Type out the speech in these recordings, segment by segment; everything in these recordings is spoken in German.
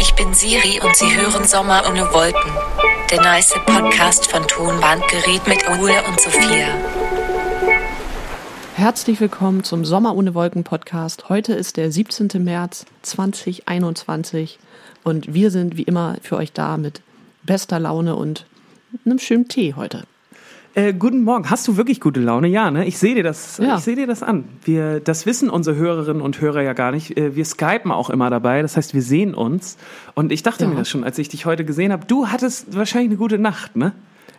Ich bin Siri und Sie hören Sommer ohne Wolken. Der nice Podcast von Tonbandgerät mit Ole und Sophia. Herzlich willkommen zum Sommer ohne Wolken Podcast. Heute ist der 17. März 2021 und wir sind wie immer für euch da mit bester Laune und einem schönen Tee heute. Äh, guten Morgen. Hast du wirklich gute Laune? Ja, ne? Ich sehe dir das. Ja. Ich sehe dir das an. Wir, das wissen unsere Hörerinnen und Hörer ja gar nicht. Äh, Wir skypen auch immer dabei. Das heißt, wir sehen uns. Und ich dachte Ja. mir das schon, als ich dich heute gesehen habe. Du hattest wahrscheinlich eine gute Nacht, ne?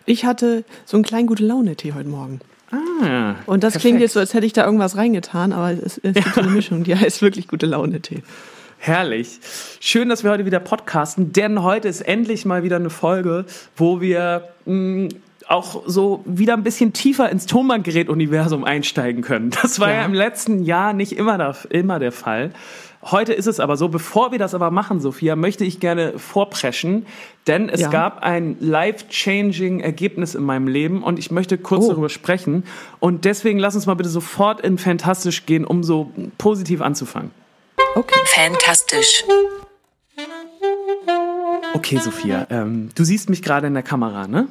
Ich hatte so einen kleinen gute Laune Tee heute Morgen. Ah. Und das perfekt. klingt jetzt so, als hätte ich da irgendwas reingetan, aber es, es gibt so eine Mischung, die heißt wirklich gute Laune Tee. Herrlich. Schön, dass wir heute wieder podcasten, denn heute ist endlich mal wieder eine Folge, wo wir mh, auch so wieder ein bisschen tiefer ins Tonbandgerät-Universum einsteigen können. Das war ja. Ja. im letzten Jahr nicht immer der, immer der Fall. Heute ist es aber so. Bevor wir das aber machen, Sophia, möchte ich gerne vorpreschen, denn es Ja. gab ein life-changing Ergebnis in meinem Leben und ich möchte kurz Oh. darüber sprechen. Und deswegen lass uns mal bitte sofort in Fantastisch gehen, um so positiv anzufangen. Okay. Fantastisch. Okay, Sophia, ähm, du siehst mich gerade in der Kamera, ne?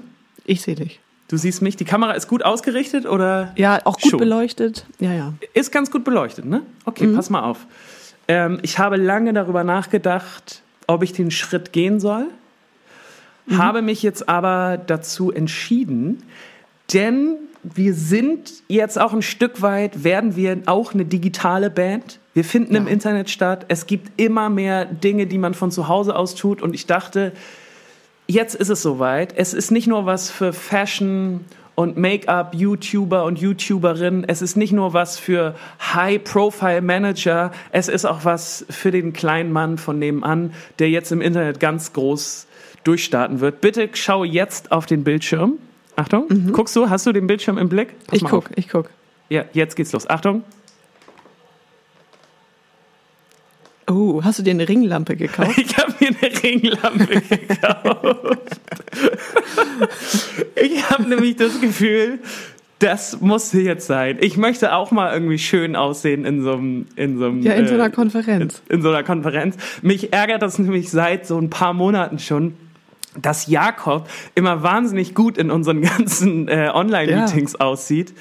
Ich sehe dich. Du siehst mich. Die Kamera ist gut ausgerichtet oder? Ja, auch gut Schon. beleuchtet. Ja, ja. Ist ganz gut beleuchtet, ne? Okay, pass mal auf. Ähm, ich habe lange darüber nachgedacht, ob ich den Schritt gehen soll. Habe mich jetzt aber dazu entschieden, denn wir sind jetzt auch ein Stück weit, werden wir auch eine digitale Band. Wir finden im Ja. Internet statt. Es gibt immer mehr Dinge, die man von zu Hause aus tut. Und ich dachte, jetzt ist es soweit. Es ist nicht nur was für Fashion und Make-up-YouTuber und YouTuberinnen. Es ist nicht nur was für High-Profile-Manager. Es ist auch was für den kleinen Mann von nebenan, der jetzt im Internet ganz groß durchstarten wird. Bitte schau jetzt auf den Bildschirm. Achtung, guckst du? Hast du den Bildschirm im Blick? Pass Ich guck, auf. ich guck. Ja, jetzt geht's los. Achtung. Oh, hast du dir eine Ringlampe gekauft? Ich habe mir eine Ringlampe gekauft. ich habe nämlich das Gefühl, das musste jetzt sein. Ich möchte auch mal irgendwie schön aussehen in so einem, in so einem, Ja, in so äh, einer Konferenz. in so einer Konferenz. Mich ärgert das nämlich seit so ein paar Monaten schon, dass Jakob immer wahnsinnig gut in unseren ganzen äh, Online-Meetings aussieht.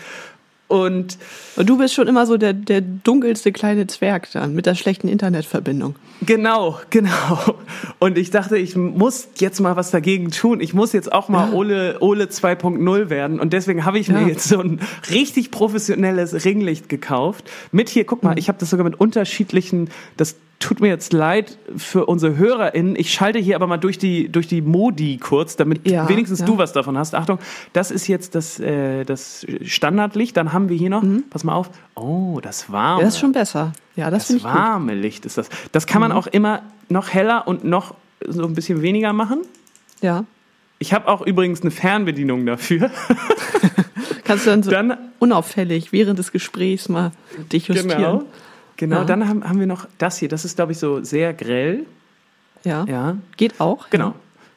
Und Und du bist schon immer so der, der dunkelste kleine Zwerg dann mit der schlechten Internetverbindung. Genau, genau. Und ich dachte, ich muss jetzt mal was dagegen tun. Ich muss jetzt auch mal Ja. Ole, Ole 2.0 werden. Und deswegen habe ich Ja. mir jetzt so ein richtig professionelles Ringlicht gekauft. Mit hier, guck mal, Mhm. ich habe das sogar mit unterschiedlichen, das tut mir jetzt leid für unsere HörerInnen. Ich schalte hier aber mal durch die, durch die Modi kurz, damit Ja, wenigstens ja. du was davon hast. Achtung, das ist jetzt das, äh, das Standardlicht. Dann haben wir hier noch, pass mal auf, oh, das warme. Mhm. Ja, das ist schon besser. Ja, das, Das ich gut. Mhm. warme Licht ist das. Das kann man auch immer noch heller und noch so ein bisschen weniger machen. Ja. Ich habe auch übrigens eine Fernbedienung dafür. Kannst du dann so Dann, unauffällig während des Gesprächs mal dich justieren. genau, genau Ja. dann haben, haben wir noch das hier. Das ist, glaube ich, so sehr grell. Ja. Ja, Geht auch. genau.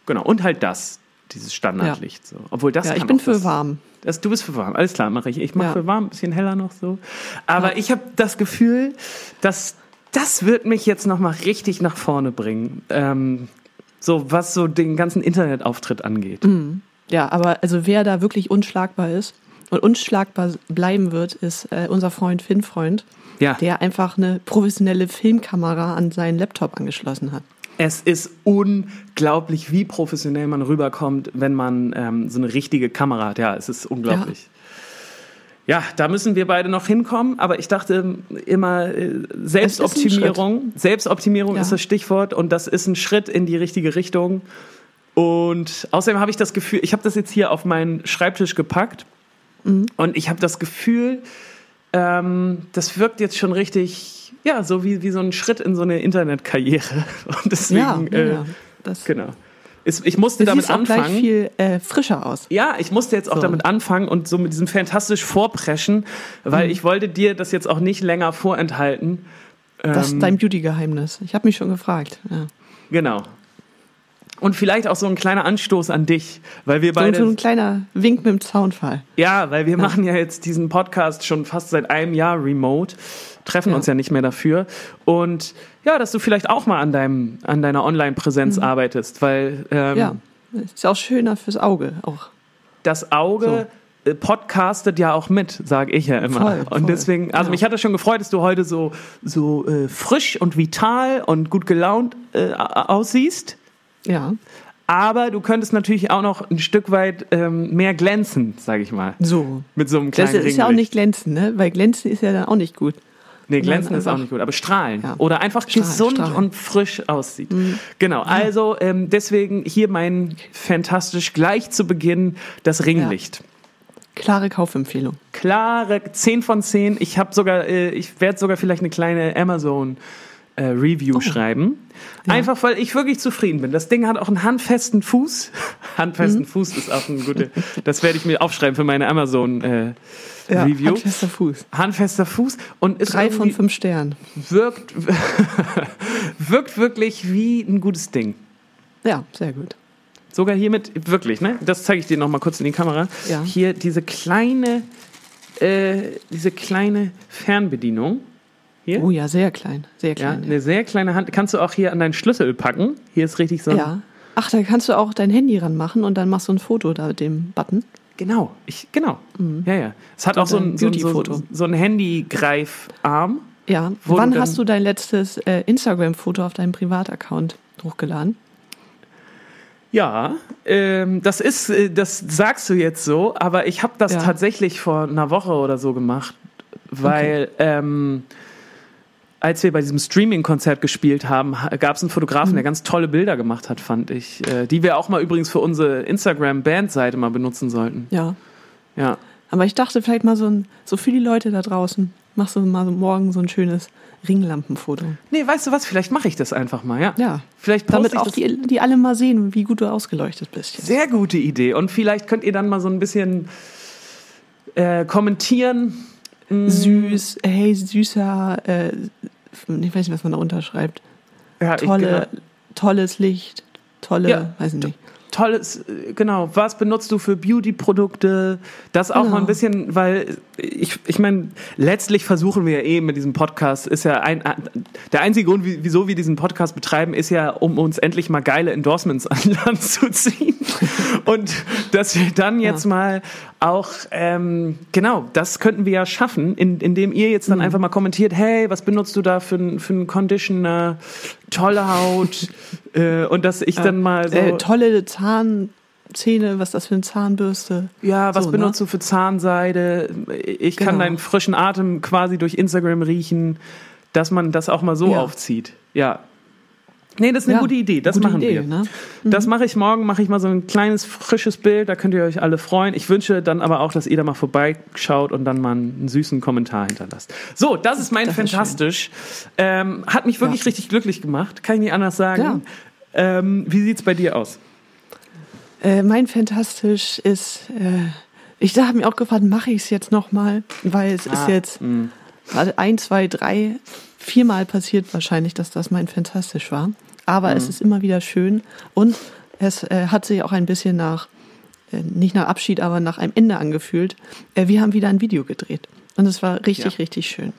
Genau. Und halt das, dieses Standardlicht. So. Obwohl das Ja, ich bin für das, warm. Das, du bist für warm. Alles klar, mache ich. Ich mache Ja. für warm, ein bisschen heller noch so. Aber ich habe das Gefühl, dass das wird mich jetzt noch mal richtig nach vorne bringen. Ähm, so was so den ganzen Internetauftritt angeht. Mhm. Ja, aber also wer da wirklich unschlagbar ist und unschlagbar bleiben wird, ist äh, unser Freund Finn Freund, Ja. der einfach eine professionelle Filmkamera an seinen Laptop angeschlossen hat. Es ist unglaublich, wie professionell man rüberkommt, wenn man ähm, so eine richtige Kamera hat. Ja, es ist unglaublich. Ja. da müssen wir beide noch hinkommen, aber ich dachte immer, äh, Selbstoptimierung, Selbstoptimierung Ja. ist das Stichwort und das ist ein Schritt in die richtige Richtung. Und außerdem habe ich das Gefühl, ich habe das jetzt hier auf meinen Schreibtisch gepackt Mhm. und ich habe das Gefühl, ähm, das wirkt jetzt schon richtig, ja, so wie, wie so ein Schritt in so eine Internetkarriere. Und deswegen, Ja, äh, ja. Das, genau. Ist, ich musste du damit auch gleich anfangen. viel äh, frischer aus. Ja, ich musste jetzt auch So. damit anfangen und so mit diesem fantastisch vorpreschen, weil Mhm. ich wollte dir das jetzt auch nicht länger vorenthalten. Das ist Ähm, dein Beauty-Geheimnis. Ich habe mich schon gefragt. Ja. Genau. Und vielleicht auch so ein kleiner Anstoß an dich, weil wir So, beide, so ein kleiner Wink mit dem Zaunfall. ja, weil wir machen ja jetzt diesen Podcast schon fast seit einem Jahr remote. treffen Ja. uns ja nicht mehr dafür. Und ja, dass du vielleicht auch mal an, deinem, an deiner Online-Präsenz arbeitest, weil ähm, Mhm. Ja, ist auch schöner fürs Auge. Auch. das Auge äh, podcastet ja auch mit, sage ich ja immer. Voll, und voll. deswegen, also Ja. mich hat es schon gefreut, dass du heute so, so äh, frisch und vital und gut gelaunt äh, aussiehst. Ja, Aber du könntest natürlich auch noch ein Stück weit ähm, mehr glänzen, sage ich mal. so. Mit so einem Das kleinen ist ja auch nicht glänzen, ne? Weil glänzen ist ja dann auch nicht gut. Nee, glänzen ist auch nicht gut, aber strahlen. Ja. Oder einfach Strahlen, gesund strahlen. Mhm. und frisch aussieht. Genau, also ähm, deswegen hier mein fantastisch gleich zu Beginn das Ringlicht. Klare Kaufempfehlung. Klare 10 von 10. Ich habe sogar, äh, ich werde sogar vielleicht eine kleine Amazon äh, Review Oh. schreiben. Einfach weil ich wirklich zufrieden bin. Das Ding hat auch einen handfesten Fuß. handfesten Mhm. Fuß ist auch ein guter. Das werde ich mir aufschreiben für meine Amazon äh, Review. Handfester Fuß. Handfester Fuß und ist Drei von fünf Sternen. wirkt, wirkt wirklich wie ein gutes Ding. Ja, sehr gut. Sogar hiermit, wirklich, ne? Das zeige ich dir noch mal kurz in die Kamera. Ja. Hier diese kleine, äh, diese kleine Fernbedienung. Hier. Oh ja, sehr klein. Sehr ja, klein. eine sehr kleine Hand. Kannst du auch hier an deinen Schlüssel packen. Hier ist richtig so. Ja. Ach, da kannst du auch dein Handy ranmachen und dann machst du ein Foto da mit dem Button. Genau. Ich, genau. Ja, ja. Es hat auch so ein, so ein, so, Beauty-Foto. so ein Handy-Greifarm. Ja. Wann hast du dein letztes äh, Instagram-Foto auf deinem Privataccount hochgeladen? Ja, ähm, das ist, äh, das sagst du jetzt so, aber ich habe das Ja. tatsächlich vor einer Woche oder so gemacht, weil ähm, als wir bei diesem Streaming-Konzert gespielt haben, gab es einen Fotografen, Mhm. der ganz tolle Bilder gemacht hat, fand ich, äh, die wir auch mal übrigens für unsere Instagram-Band-Seite mal benutzen sollten. Ja. Ja, Aber ich dachte vielleicht mal so, ein, so für die Leute da draußen, machst du mal so morgen so ein schönes Ringlampenfoto. nee, weißt du was? Vielleicht mache ich das einfach mal. Ja, Ja. vielleicht Damit ich auch die, die alle mal sehen, wie gut du ausgeleuchtet bist. Jetzt. Sehr gute Idee. Und vielleicht könnt ihr dann mal so ein bisschen äh, kommentieren. Süß, hey, süßer, äh, ich weiß nicht, was man da unterschreibt. Ja, ich- Tolle, tolles Licht, tolle, Ja. weiß nicht. tolles, äh, genau, was benutzt du für Beauty-Produkte? Das auch Genau. mal ein bisschen, weil ich, ich meine, letztlich versuchen wir ja eh mit diesem Podcast, ist ja ein, der einzige Grund, wie- wieso wir diesen Podcast betreiben, ist ja, um uns endlich mal geile Endorsements an Land zu ziehen. Und dass wir dann jetzt mal auch, ähm, genau, das könnten wir ja schaffen, in, indem ihr jetzt dann Mhm. einfach mal kommentiert, hey, was benutzt du da für, einen- für einen Conditioner? Tolle Haut. äh, und dass ich dann mal so... Äh, tolle Zahnzähne, was ist das für eine Zahnbürste? Ja, was So, benutzt ne? du für Zahnseide? Ich kann Genau. deinen frischen Atem quasi durch Instagram riechen, dass man das auch mal so Ja. aufzieht. Ja. Nee, das ist eine Ja, gute Idee. Das gute machen Idee, wir. ne? Das mache ich morgen, mache ich mal so ein kleines frisches Bild, da könnt ihr euch alle freuen. Ich wünsche dann aber auch, dass ihr da mal vorbeischaut und dann mal einen süßen Kommentar hinterlasst. So, das ist mein Das ist Fantastisch. Ähm, hat mich wirklich Ja. richtig glücklich gemacht, kann ich nicht anders sagen. Ja. Ähm, wie sieht's bei dir aus? Äh, mein Fantastisch ist, äh, ich habe mir auch gefragt, mache ich es jetzt nochmal? Weil es ist Ah, jetzt warte, ein, zwei, drei, viermal passiert wahrscheinlich, dass das mein Fantastisch war. Aber Mhm. es ist immer wieder schön und es äh, hat sich auch ein bisschen nach, äh, nicht nach Abschied, aber nach einem Ende angefühlt. Äh, wir haben wieder ein Video gedreht und es war richtig, Ja. richtig schön.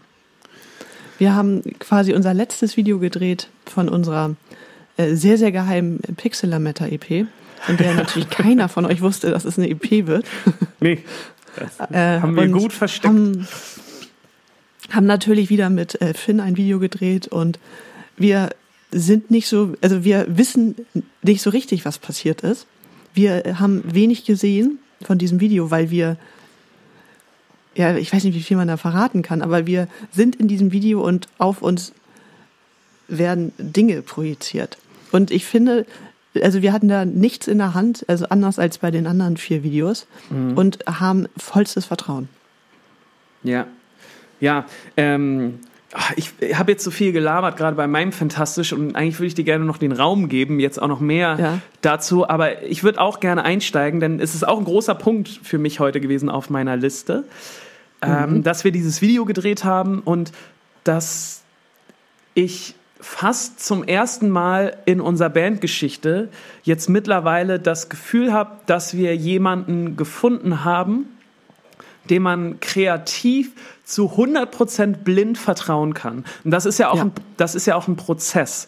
Wir haben quasi unser letztes Video gedreht von unserer äh, sehr, sehr geheimen Pixelameter EP, von der natürlich keiner von euch wusste, dass es eine EP wird. Nee. Äh, Haben wir und gut versteckt. Haben, haben natürlich wieder mit äh, Finn ein Video gedreht und wir sind nicht so, also wir wissen nicht so richtig, was passiert ist. Wir haben wenig gesehen von diesem Video, weil wir, ja, ich weiß nicht, wie viel man da verraten kann, aber wir sind in diesem Video und auf uns werden Dinge projiziert. Und ich finde, also wir hatten da nichts in der Hand, also anders als bei den anderen vier Videos und haben vollstes Vertrauen. Ja. Ja, ähm, ich habe jetzt so viel gelabert, gerade bei meinem Fantastisch, und eigentlich würde ich dir gerne noch den Raum geben, jetzt auch noch mehr Ja. dazu. Aber ich würde auch gerne einsteigen, denn es ist auch ein großer Punkt für mich heute gewesen auf meiner Liste, ähm, dass wir dieses Video gedreht haben und dass ich fast zum ersten Mal in unserer Bandgeschichte jetzt mittlerweile das Gefühl habe, dass wir jemanden gefunden haben, dem man kreativ zu 100% blind vertrauen kann. Und das ist ja auch, Ja. Ein, das ist ja auch ein Prozess.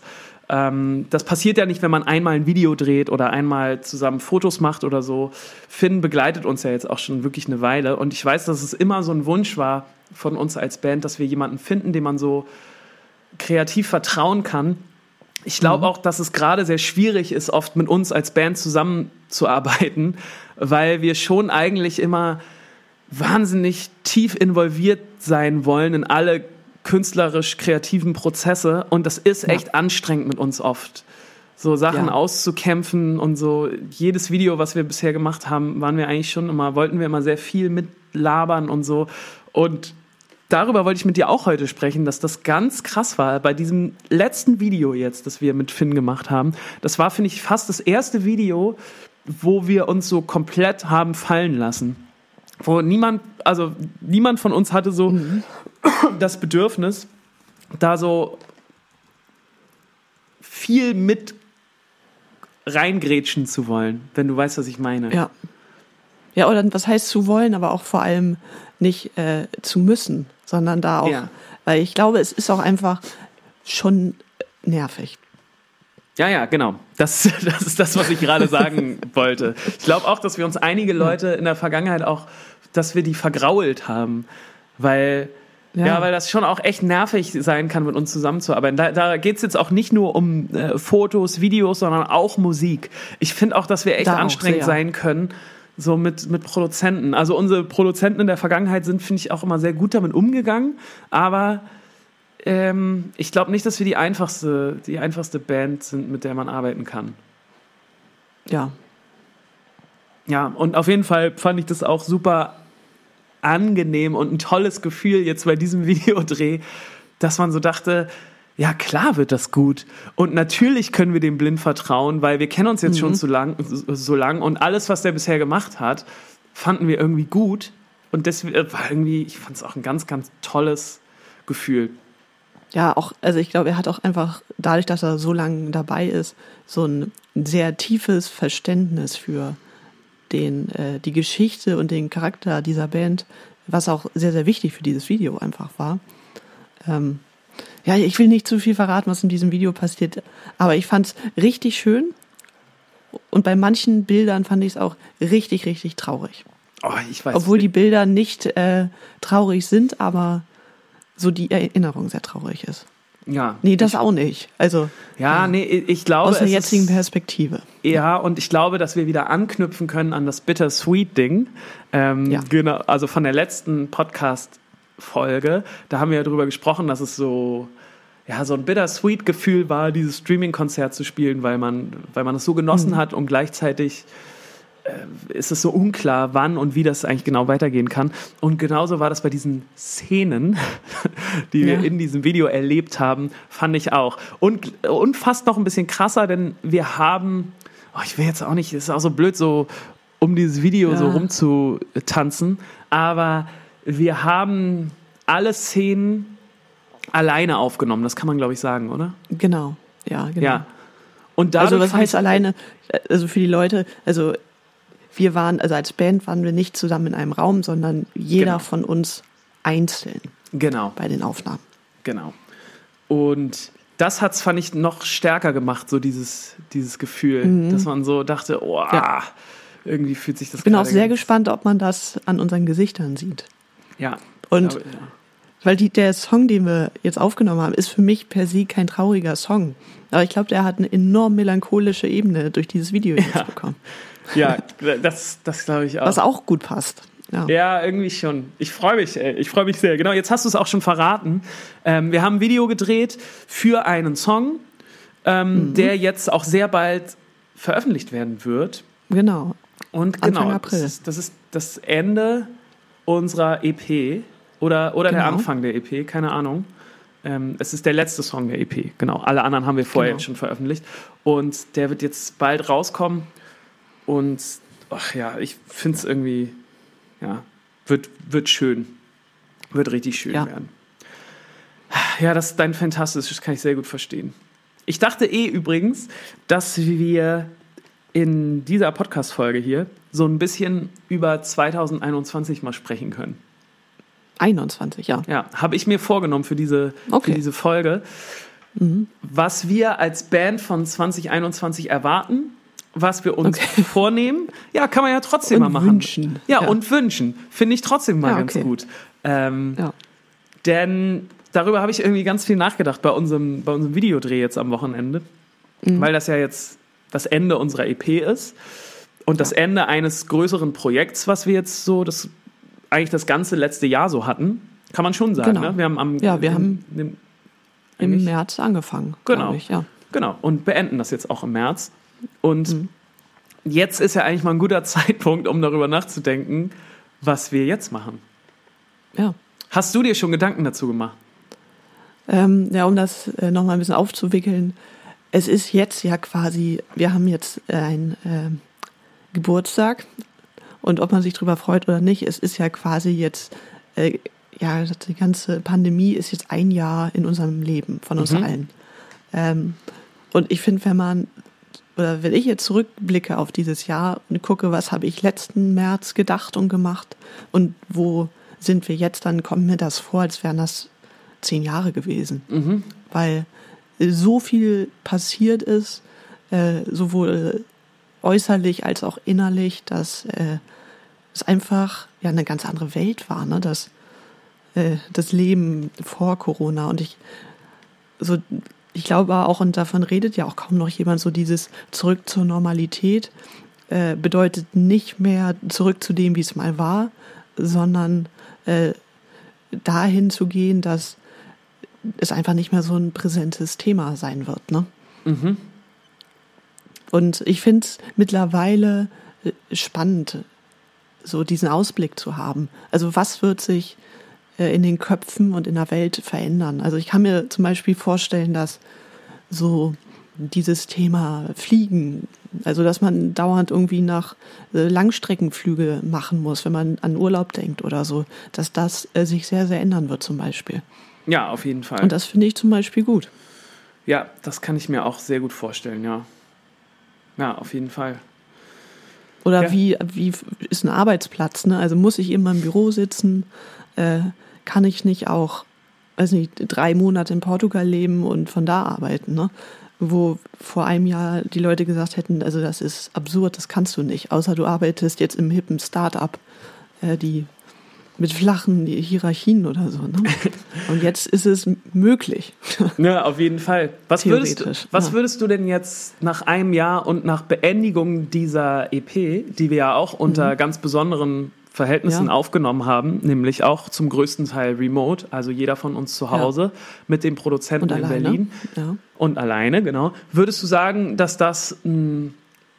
Ähm, das passiert ja nicht, wenn man einmal ein Video dreht oder einmal zusammen Fotos macht oder so. Finn begleitet uns ja jetzt auch schon wirklich eine Weile und ich weiß, dass es immer so ein Wunsch war von uns als Band, dass wir jemanden finden, dem man so kreativ vertrauen kann. Ich glaube auch, dass es gerade sehr schwierig ist, oft mit uns als Band zusammenzuarbeiten, weil wir schon eigentlich immer wahnsinnig tief involviert sein wollen in alle künstlerisch kreativen Prozesse und das ist echt anstrengend mit uns oft. So Sachen Ja. auszukämpfen und so jedes Video, was wir bisher gemacht haben, waren wir eigentlich schon immer, wollten wir immer sehr viel mitlabern und so und darüber wollte ich mit dir auch heute sprechen, dass das ganz krass war bei diesem letzten Video jetzt, das wir mit Finn gemacht haben. Das war, finde ich, fast das erste Video, wo wir uns so komplett haben fallen lassen. Wo niemand, also niemand von uns hatte so das Bedürfnis, da so viel mit reingrätschen zu wollen, wenn du weißt, was ich meine. Ja. Ja, oder was heißt zu wollen, aber auch vor allem nicht äh, zu müssen, sondern da auch, Ja. weil ich glaube, es ist auch einfach schon nervig. Ja, ja, genau. Das, das ist das, was ich gerade sagen wollte. Ich glaube auch, dass wir uns einige Leute in der Vergangenheit auch, dass wir die vergrault haben. Weil, ja, Ja. weil das schon auch echt nervig sein kann, mit uns zusammenzuarbeiten. Da, da geht es jetzt auch nicht nur um äh, Fotos, Videos, sondern auch Musik. Ich finde auch, dass wir echt Da anstrengend sein können. So mit, mit Produzenten. Also unsere Produzenten in der Vergangenheit sind, finde ich, auch immer sehr gut damit umgegangen. Aber ähm, ich glaube nicht, dass wir die einfachste, die einfachste Band sind, mit der man arbeiten kann. Ja. Ja, und auf jeden Fall fand ich das auch super angenehm und ein tolles Gefühl jetzt bei diesem Videodreh, dass man so dachte, ja klar wird das gut. Und natürlich können wir dem blind vertrauen, weil wir kennen uns jetzt schon so lang, so lang und alles, was der bisher gemacht hat, fanden wir irgendwie gut. Und deswegen war irgendwie, ich fand es auch ein ganz, ganz tolles Gefühl. Ja, auch, also ich glaube, er hat auch einfach, dadurch, dass er so lange dabei ist, so ein sehr tiefes Verständnis für den, äh, die Geschichte und den Charakter dieser Band, was auch sehr, sehr wichtig für dieses Video einfach war. Ähm, ja, ich will nicht zu viel verraten, was in diesem Video passiert, aber ich fand es richtig schön. Und bei manchen Bildern fand ich es auch richtig, richtig traurig. Oh, ich weiß. Obwohl die Bilder nicht äh, traurig sind, aber so die Erinnerung sehr traurig ist. ja. Nee, das auch nicht. Also Ja, nee, ich glaube. aus der jetzigen Perspektive. Ja, und ich glaube, dass wir wieder anknüpfen können an das Bittersweet-Ding. Ähm, Ja. Genau, also von der letzten Podcast-Folge. Da haben wir ja drüber gesprochen, dass es so, ja, so ein Bittersweet-Gefühl war, dieses Streaming-Konzert zu spielen, weil man, weil man es so genossen Mhm. hat und gleichzeitig ist es so unklar, wann und wie das eigentlich genau weitergehen kann. Und genauso war das bei diesen Szenen, die wir Ja. in diesem Video erlebt haben, fand ich auch. Und, und fast noch ein bisschen krasser, denn wir haben, oh, ich will jetzt auch nicht, es ist auch so blöd, so um dieses Video Ja. so rumzutanzen, aber wir haben alle Szenen alleine aufgenommen, das kann man, glaube ich, sagen, oder? Genau. Ja, genau. Ja. Und dadurch also was heißt alleine? Also für die Leute, also wir waren, also als Band waren wir nicht zusammen in einem Raum, sondern jeder Genau. von uns einzeln Genau. bei den Aufnahmen. Genau. Und das hat's fand ich noch stärker gemacht, so dieses, dieses Gefühl, dass man so dachte, oh, Mhm. Ja. irgendwie fühlt sich das Ich bin auch sehr gespannt, ob man das an unseren Gesichtern sieht. Ja. Und Aber, ja. Weil die, der Song, den wir jetzt aufgenommen haben, ist für mich per se kein trauriger Song. Aber ich glaube, der hat eine enorm melancholische Ebene durch dieses Video jetzt bekommen. Ja, das, das glaube ich auch. Was auch gut passt. Ja. Ja, irgendwie schon. Ich freue mich, ey. Ich freue mich sehr. Genau, jetzt hast du es auch schon verraten. Ähm, wir haben ein Video gedreht für einen Song, ähm, Mhm. der jetzt auch sehr bald veröffentlicht werden wird. Genau. Und Anfang genau, April. Das, ist, das ist das Ende unserer EP oder, oder der Genau. Anfang der EP, keine Ahnung. Ähm, es ist der letzte Song der EP, genau. Alle anderen haben wir vorher Genau. jetzt schon veröffentlicht. Und der wird jetzt bald rauskommen. Und ach ja, ich finde es irgendwie, ja, wird, wird schön. Wird richtig schön Ja. werden. Ja, das ist dein Fantastisch, das kann ich sehr gut verstehen. Ich dachte eh übrigens, dass wir in dieser Podcast-Folge hier so ein bisschen über 2021 mal sprechen können. 21, ja. Ja, habe ich mir vorgenommen für diese, Okay. für diese Folge. Was wir als Band von 2021 erwarten, was wir uns Okay. vornehmen. Ja, kann man ja trotzdem Und mal machen. wünschen. Ja, Ja. und wünschen. Finde ich trotzdem mal Ja, ganz okay. gut. Ähm, Ja. denn darüber habe ich irgendwie ganz viel nachgedacht bei unserem, bei unserem Videodreh jetzt am Wochenende. Mhm. Weil das ja jetzt das Ende unserer EP ist. Und das Ende eines größeren Projekts, was wir jetzt so, das eigentlich das ganze letzte Jahr so hatten. Kann man schon sagen, Genau. ne? Wir haben am Ja, wir im- haben im, Im März angefangen. Genau. Ich, ja. Genau, und beenden das jetzt auch im März. Und Mhm. jetzt ist ja eigentlich mal ein guter Zeitpunkt, um darüber nachzudenken, was wir jetzt machen. ja. Hast du dir schon Gedanken dazu gemacht? Ähm, ja, um das äh, nochmal ein bisschen aufzuwickeln. Es ist jetzt ja quasi, wir haben jetzt äh, einen ähm, Geburtstag und ob man sich drüber freut oder nicht, es ist ja quasi jetzt, äh, ja, die ganze Pandemie ist jetzt ein Jahr in unserem Leben von uns Mhm. allen. Ähm, und ich finde, wenn man, oder wenn ich jetzt zurückblicke auf dieses Jahr und gucke, was habe ich letzten März gedacht und gemacht und wo sind wir jetzt, dann kommt mir das vor, als wären das zehn Jahre gewesen. Mhm. Weil so viel passiert ist, äh, sowohl äußerlich als auch innerlich, dass äh, es einfach ja eine ganz andere Welt war, ne? Das, äh, das Leben vor Corona. Und ich so ich glaube auch, und davon redet ja auch kaum noch jemand, so dieses zurück zur Normalität äh, bedeutet nicht mehr zurück zu dem, wie es mal war, sondern äh, dahin zu gehen, dass es einfach nicht mehr so ein präsentes Thema sein wird. Ne? Mhm. Und ich finde es mittlerweile äh, spannend, so diesen Ausblick zu haben. Also was wird sich in den Köpfen und in der Welt verändern? Also ich kann mir zum Beispiel vorstellen, dass so dieses Thema Fliegen, also dass man dauernd irgendwie nach äh, Langstreckenflüge machen muss, wenn man an Urlaub denkt oder so, dass das äh, sich sehr, sehr ändern wird zum Beispiel. Ja, auf jeden Fall. Und das finde ich zum Beispiel gut. ja, das kann ich mir auch sehr gut vorstellen, ja. Ja, auf jeden Fall. Oder Ja. wie, wie ist ein Arbeitsplatz? Ne? Also muss ich immer im Büro sitzen? Äh, kann ich nicht auch, weiß nicht, drei Monate in Portugal leben und von da arbeiten? Ne? Wo vor einem Jahr die Leute gesagt hätten, also das ist absurd, das kannst du nicht. Außer du arbeitest jetzt im hippen Start-up, äh, die mit flachen Hierarchien oder so. Ne? Und jetzt ist es möglich. Ja, auf jeden Fall. Was würdest, du, was ja. würdest du denn jetzt nach einem Jahr und nach Beendigung dieser EP, die wir ja auch unter ganz besonderen Verhältnissen. Ja. aufgenommen haben, nämlich auch zum größten Teil remote, also jeder von uns zu Hause mit dem Produzenten in. Berlin Ja. und alleine, genau. Würdest du sagen, dass das ein,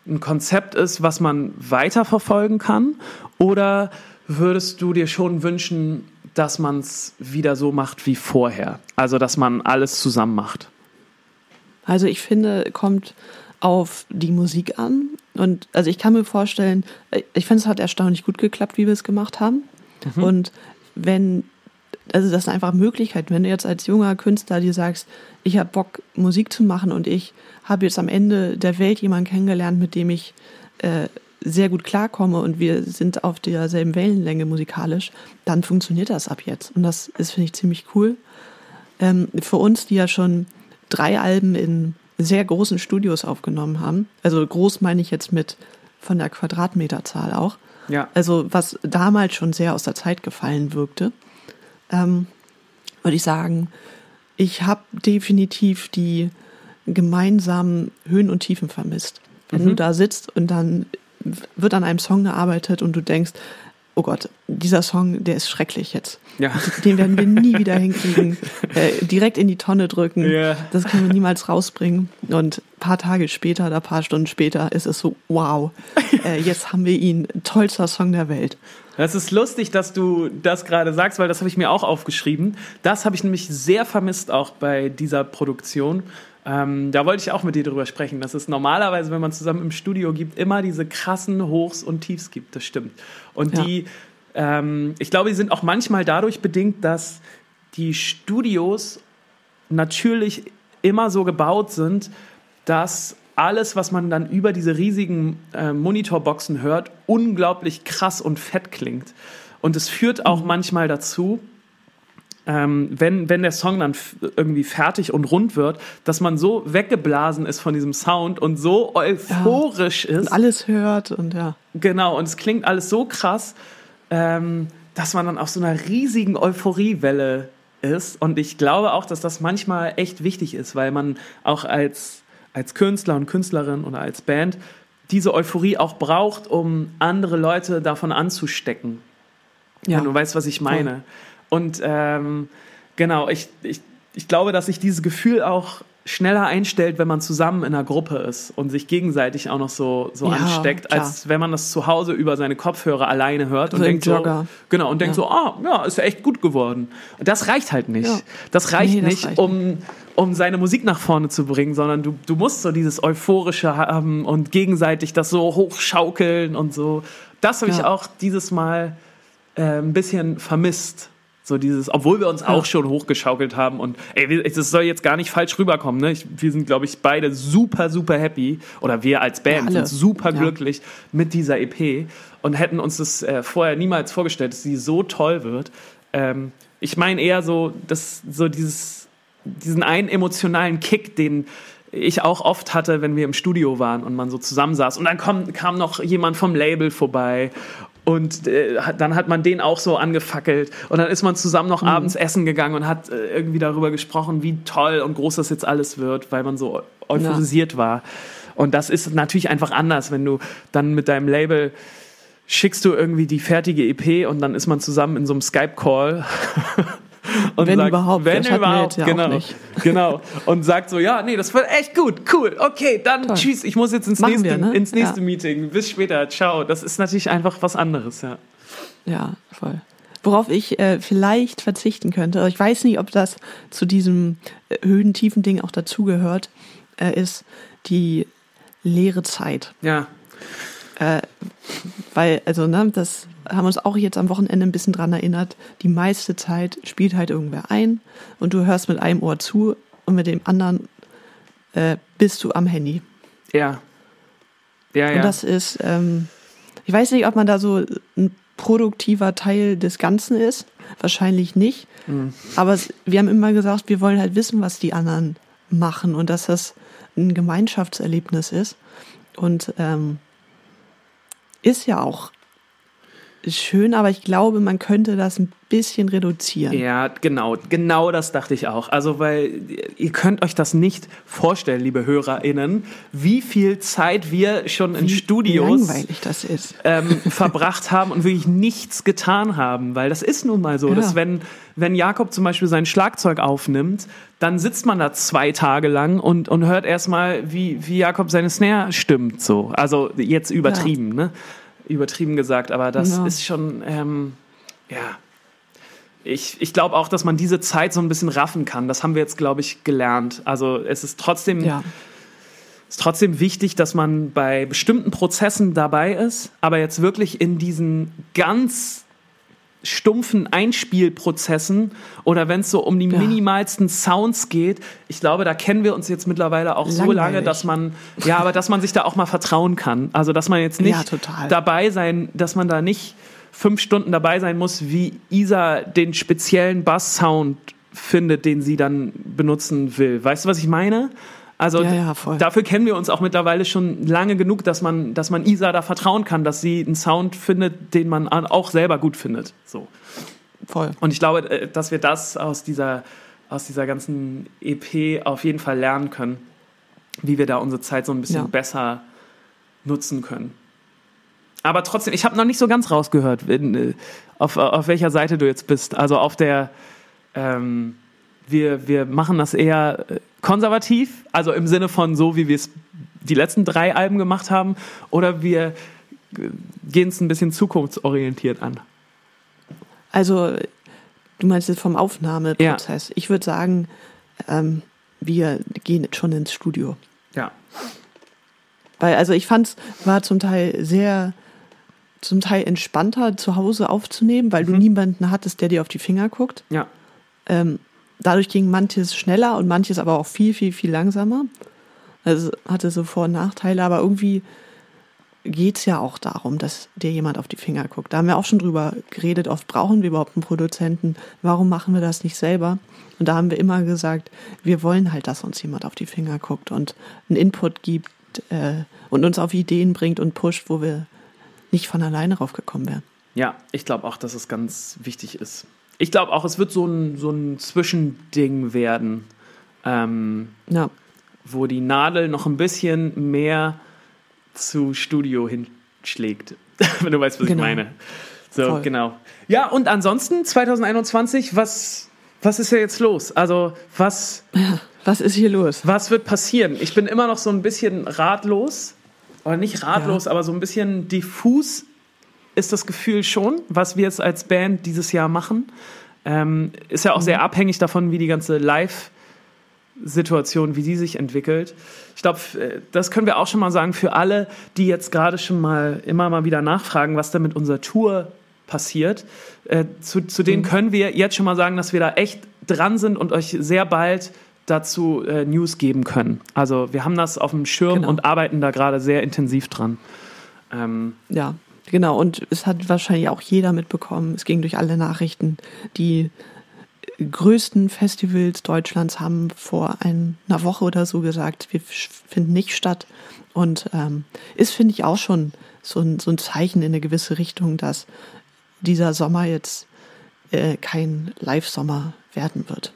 ein Konzept ist, was man weiterverfolgen kann? Oder würdest du dir schon wünschen, dass man es wieder so macht wie vorher? Also, dass man alles zusammen macht? Also ich finde, kommt auf die Musik an. Und also ich kann mir vorstellen, äh, ich finde, es hat erstaunlich gut geklappt, wie wir es gemacht haben. Und wenn, also das sind einfach Möglichkeiten, wenn du jetzt als junger Künstler dir sagst, ich habe Bock, Musik zu machen und ich habe jetzt am Ende der Welt jemanden kennengelernt, mit dem ich äh, sehr gut klarkomme und wir sind auf derselben Wellenlänge musikalisch, dann funktioniert das ab jetzt. Und das ist, finde ich, ziemlich cool. Ähm, für uns, die ja schon drei Alben in sehr großen Studios aufgenommen haben, also groß meine ich jetzt mit von der Quadratmeterzahl auch, Ja. also was damals schon sehr aus der Zeit gefallen wirkte, ähm, würde ich sagen, ich habe definitiv die gemeinsamen Höhen und Tiefen vermisst. Wenn du da sitzt und dann wird an einem Song gearbeitet und du denkst, oh Gott, dieser Song, der ist schrecklich jetzt. Ja. Den werden wir nie wieder hinkriegen. Äh, direkt in die Tonne drücken. Ja. Das können wir niemals rausbringen. Und ein paar Tage später oder ein paar Stunden später ist es so, wow, äh, jetzt haben wir ihn. Tollster Song der Welt. Das ist lustig, dass du das gerade sagst, weil das habe ich mir auch aufgeschrieben. Das habe ich nämlich sehr vermisst auch bei dieser Produktion. Ähm, da wollte ich auch mit dir drüber sprechen, dass es normalerweise, wenn man zusammen im Studio gibt, immer diese krassen Hochs und Tiefs gibt. Das stimmt. Und Ja. die, ähm, ich glaube, die sind auch manchmal dadurch bedingt, dass die Studios natürlich immer so gebaut sind, dass alles, was man dann über diese riesigen äh, Monitorboxen hört, unglaublich krass und fett klingt. Und es führt auch manchmal dazu, ähm, wenn, wenn der Song dann irgendwie fertig und rund wird, dass man so weggeblasen ist von diesem Sound und so euphorisch ist. Und alles hört und ja. Genau, und es klingt alles so krass, ähm, dass man dann auf so einer riesigen Euphoriewelle ist. Und ich glaube auch, dass das manchmal echt wichtig ist, weil man auch als, als Künstler und Künstlerin oder als Band diese Euphorie auch braucht, um andere Leute davon anzustecken. Ja. Wenn du weißt, was ich meine. Und ähm, genau, ich, ich, ich glaube, dass sich dieses Gefühl auch schneller einstellt, wenn man zusammen in einer Gruppe ist und sich gegenseitig auch noch so, so Ja, ansteckt, klar. als wenn man das zu Hause über seine Kopfhörer alleine hört und So im denkt so, Jogger. genau, und denkt Ja. so, ah, ja, ist ja echt gut geworden. Und das reicht halt nicht. Ja. Das reicht Nee, das nicht, reicht um, um seine Musik nach vorne zu bringen, sondern du, du musst so dieses Euphorische haben und gegenseitig das so hochschaukeln und so. Das habe ich auch dieses Mal äh, ein bisschen vermisst. So dieses, obwohl wir uns auch schon hochgeschaukelt haben und ey, das soll jetzt gar nicht falsch rüberkommen, ne? Ich, wir sind, glaube ich, beide super, super happy oder wir als Band Ja, sind super Ja. glücklich mit dieser EP und hätten uns das äh, vorher niemals vorgestellt, dass sie so toll wird. Ähm, ich meine eher so, dass so dieses, diesen einen emotionalen Kick, den ich auch oft hatte, wenn wir im Studio waren und man so zusammensaß. Und dann kam, kam noch jemand vom Label vorbei. Und äh, dann hat man den auch so angefackelt. Und dann ist man zusammen noch abends essen gegangen und hat äh, irgendwie darüber gesprochen, wie toll und groß das jetzt alles wird, weil man so eu- euphorisiert war. Und das ist natürlich einfach anders, wenn du dann mit deinem Label schickst du irgendwie die fertige EP und dann ist man zusammen in so einem Skype-Call. Und Wenn überhaupt, wenn überhaupt, ja genau, nicht. genau. Und sagt so, ja, nee, das wird echt gut, cool, okay, dann Toll. tschüss, ich muss jetzt ins Machen nächste, wir, ne? ins nächste Ja. Meeting, bis später, ciao. Das ist natürlich einfach was anderes, ja. Ja, voll. Worauf ich äh, vielleicht verzichten könnte, ich weiß nicht, ob das zu diesem äh, Höhen-Tiefen-Ding auch dazugehört, äh, ist die leere Zeit. Ja, Weil, also, ne, das haben wir uns auch jetzt am Wochenende ein bisschen dran erinnert. Die meiste Zeit spielt halt irgendwer ein und du hörst mit einem Ohr zu und mit dem anderen äh, bist du am Handy. ja. Ja, ja. Und das ist, ähm, ich weiß nicht, ob man da so ein produktiver Teil des Ganzen ist. Wahrscheinlich nicht. Mhm. Aber es, wir haben immer gesagt, wir wollen halt wissen, was die anderen machen und dass das ein Gemeinschaftserlebnis ist. Und ähm, ist ja auch schön, aber ich glaube, man könnte das ein bisschen reduzieren. Ja, genau, genau das dachte ich auch. Also, weil ihr könnt euch das nicht vorstellen, liebe HörerInnen, wie viel Zeit wir schon in Wie Studios das ist. ähm, verbracht haben und wirklich nichts getan haben. Weil das ist nun mal so, Ja. dass wenn, wenn Jakob zum Beispiel sein Schlagzeug aufnimmt, dann sitzt man da zwei Tage lang und, und hört erstmal, wie, wie Jakob seine Snare stimmt. So. Also jetzt übertrieben, ne? Übertrieben gesagt, aber das Ja. ist schon, ähm, ja. Ich, ich glaube auch, dass man diese Zeit so ein bisschen raffen kann. Das haben wir jetzt, glaube ich, gelernt. Also es ist trotzdem Ja. ist trotzdem wichtig, dass man bei bestimmten Prozessen dabei ist, aber jetzt wirklich in diesen ganz stumpfen Einspielprozessen oder wenn es so um die Ja. minimalsten Sounds geht, ich glaube, da kennen wir uns jetzt mittlerweile auch so lange, Langweilig. dass man ja, aber dass man sich da auch mal vertrauen kann. Also dass man jetzt nicht Ja, dabei sein, dass man da nicht fünf Stunden dabei sein muss, wie Isa den speziellen Bass-Sound findet, den sie dann benutzen will. Weißt du, was ich meine? Also Ja, ja, dafür kennen wir uns auch mittlerweile schon lange genug, dass man, dass man Isa da vertrauen kann, dass sie einen Sound findet, den man an- auch selber gut findet. So. Voll. Und ich glaube, äh, dass wir das aus dieser, aus dieser ganzen EP auf jeden Fall lernen können, wie wir da unsere Zeit so ein bisschen Ja. besser nutzen können. Aber trotzdem, ich habe noch nicht so ganz rausgehört, wenn, äh, auf, auf welcher Seite du jetzt bist. Also auf der, ähm, wir, wir machen das eher äh, konservativ, also im Sinne von so, wie wir es die letzten drei Alben gemacht haben, oder wir gehen es ein bisschen zukunftsorientiert an. Also, du meinst jetzt vom Aufnahmeprozess. Ich würde sagen, ähm, wir gehen jetzt schon ins Studio. Ja. Weil, also ich fand es war zum Teil sehr, zum Teil entspannter zu Hause aufzunehmen, weil du niemanden hattest, der dir auf die Finger guckt. Ja. Ähm, dadurch ging manches schneller und manches aber auch viel, viel, viel langsamer. Also hatte so Vor- und Nachteile, aber irgendwie geht es ja auch darum, dass dir jemand auf die Finger guckt. Da haben wir auch schon drüber geredet, oft brauchen wir überhaupt einen Produzenten. Warum machen wir das nicht selber? Und da haben wir immer gesagt, wir wollen halt, dass uns jemand auf die Finger guckt und einen Input gibt äh, und uns auf Ideen bringt und pusht, wo wir nicht von alleine raufgekommen wären. Ja, ich glaube auch, dass es ganz wichtig ist. Ich glaube auch, es wird so ein, so ein Zwischending werden, ähm, Ja, wo die Nadel noch ein bisschen mehr zu Studio hinschlägt. Wenn du weißt, was Genau. ich meine. So, Voll. genau. Ja, und ansonsten 2021, was, was ist ja jetzt los? Also, was, was ist hier los? was wird passieren? Ich bin immer noch so ein bisschen ratlos. Oder nicht ratlos, aber so ein bisschen diffus ist das Gefühl schon, was wir jetzt als Band dieses Jahr machen. Ähm, ist ja auch sehr abhängig davon, wie die ganze Live-Situation, wie die sich entwickelt. Ich glaube, das können wir auch schon mal sagen für alle, die jetzt gerade schon mal immer mal wieder nachfragen, was da mit unserer Tour passiert. Äh, zu, zu denen können wir jetzt schon mal sagen, dass wir da echt dran sind und euch sehr bald dazu äh, News geben können. Also wir haben das auf dem Schirm Genau. und arbeiten da gerade sehr intensiv dran. Ähm, Ja, genau. Und es hat wahrscheinlich auch jeder mitbekommen. Es ging durch alle Nachrichten. Die größten Festivals Deutschlands haben vor ein- einer Woche oder so gesagt, wir finden nicht statt. Und ähm, ist, finde ich, auch schon so ein, so ein Zeichen in eine gewisse Richtung, dass dieser Sommer jetzt äh, kein Live-Sommer werden wird.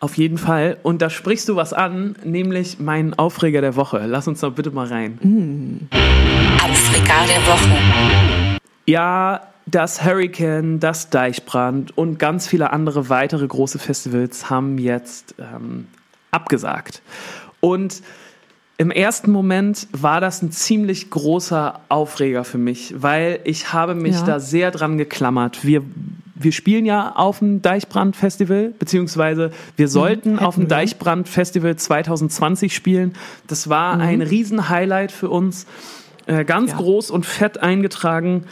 Auf jeden Fall. Und da sprichst du was an, nämlich meinen Aufreger der Woche. Lass uns doch bitte mal rein. Aufreger der Woche. Ja, das Hurricane, das Deichbrand und ganz viele andere weitere große Festivals haben jetzt ähm, abgesagt. Und im ersten Moment war das ein ziemlich großer Aufreger für mich, weil ich habe mich Ja. da sehr dran geklammert. Wir, wir spielen ja auf dem Deichbrand-Festival, beziehungsweise wir sollten auf dem. Deichbrand-Festival 2020 spielen. Das war ein Riesen-Highlight für uns. Äh, ganz Ja. groß und fett eingetragen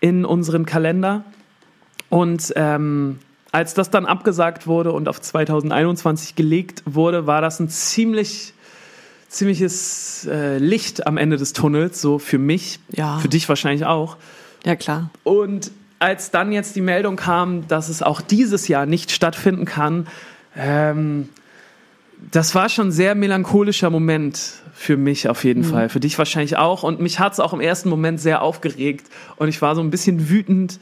in unseren Kalender. Und ähm, als das dann abgesagt wurde und auf 2021 gelegt wurde, war das ein ziemlich ziemliches äh, Licht am Ende des Tunnels, so für mich, Ja. für dich wahrscheinlich auch. Ja, klar. Und als dann jetzt die Meldung kam, dass es auch dieses Jahr nicht stattfinden kann, ähm, das war schon ein sehr melancholischer Moment für mich auf jeden Fall, für dich wahrscheinlich auch. Und mich hat es auch im ersten Moment sehr aufgeregt und ich war so ein bisschen wütend.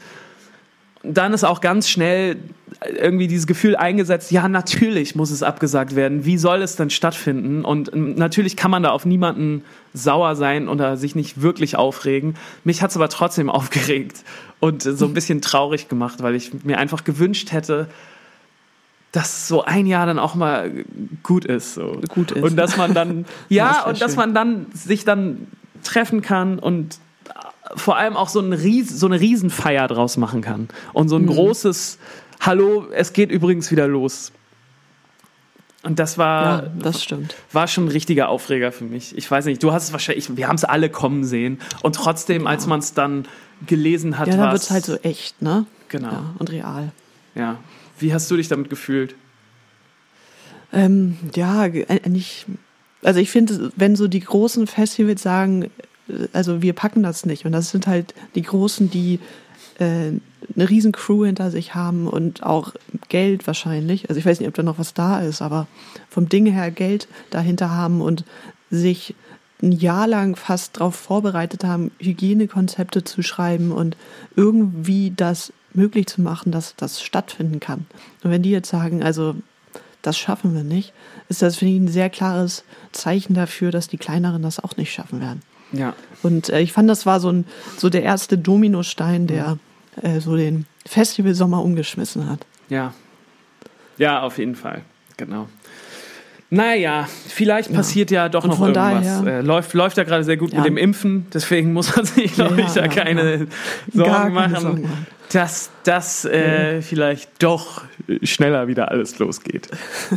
Dann ist auch ganz schnell irgendwie dieses Gefühl eingesetzt, ja, natürlich muss es abgesagt werden. Wie soll es denn stattfinden? Und ähm, natürlich kann man da auf niemanden sauer sein oder sich nicht wirklich aufregen. Mich hat es aber trotzdem aufgeregt und äh, so ein bisschen traurig gemacht, weil ich mir einfach gewünscht hätte, dass so ein Jahr dann auch mal gut ist. So. Gut ist. Und dass man dann, Ja, ja, und dass schön. man dann sich dann treffen kann und vor allem auch so, ein Ries, so eine Riesenfeier draus machen kann. Und so Mhm. ein großes Hallo, es geht übrigens wieder los. Und das war, Ja, das stimmt. war schon ein richtiger Aufreger für mich. Ich weiß nicht, du hast es wahrscheinlich, wir haben es alle kommen sehen. Und trotzdem, als man es dann gelesen hat, Ja, da war wird es halt so echt, ne? Genau. Ja, und real. Ja. Wie hast du dich damit gefühlt? Ähm, ja, ge- äh, nicht. Also ich finde, wenn so die großen Festivals sagen, äh, also wir packen das nicht. Und das sind halt die Großen, die äh, eine riesen Crew hinter sich haben und auch Geld wahrscheinlich. Also ich weiß nicht, ob da noch was da ist, aber vom Ding her Geld dahinter haben und sich ein Jahr lang fast darauf vorbereitet haben, Hygienekonzepte zu schreiben und irgendwie das möglich zu machen, dass das stattfinden kann. Und wenn die jetzt sagen, also das schaffen wir nicht, ist das, finde ich, ein sehr klares Zeichen dafür, dass die Kleineren das auch nicht schaffen werden. Ja. Und äh, ich fand, das war so, ein, so der erste Dominostein, der äh, so den Festivalsommer umgeschmissen hat. Ja. Ja, auf jeden Fall. Genau. Naja, vielleicht passiert ja doch Und noch von irgendwas. daher- Äh, läuft, läuft ja gerade sehr gut Ja. mit dem Impfen, deswegen muss man sich, glaube Ja, ich, da ja, keine ja. Sorgen keine machen, Sorgen dass das äh, vielleicht doch schneller wieder alles losgeht.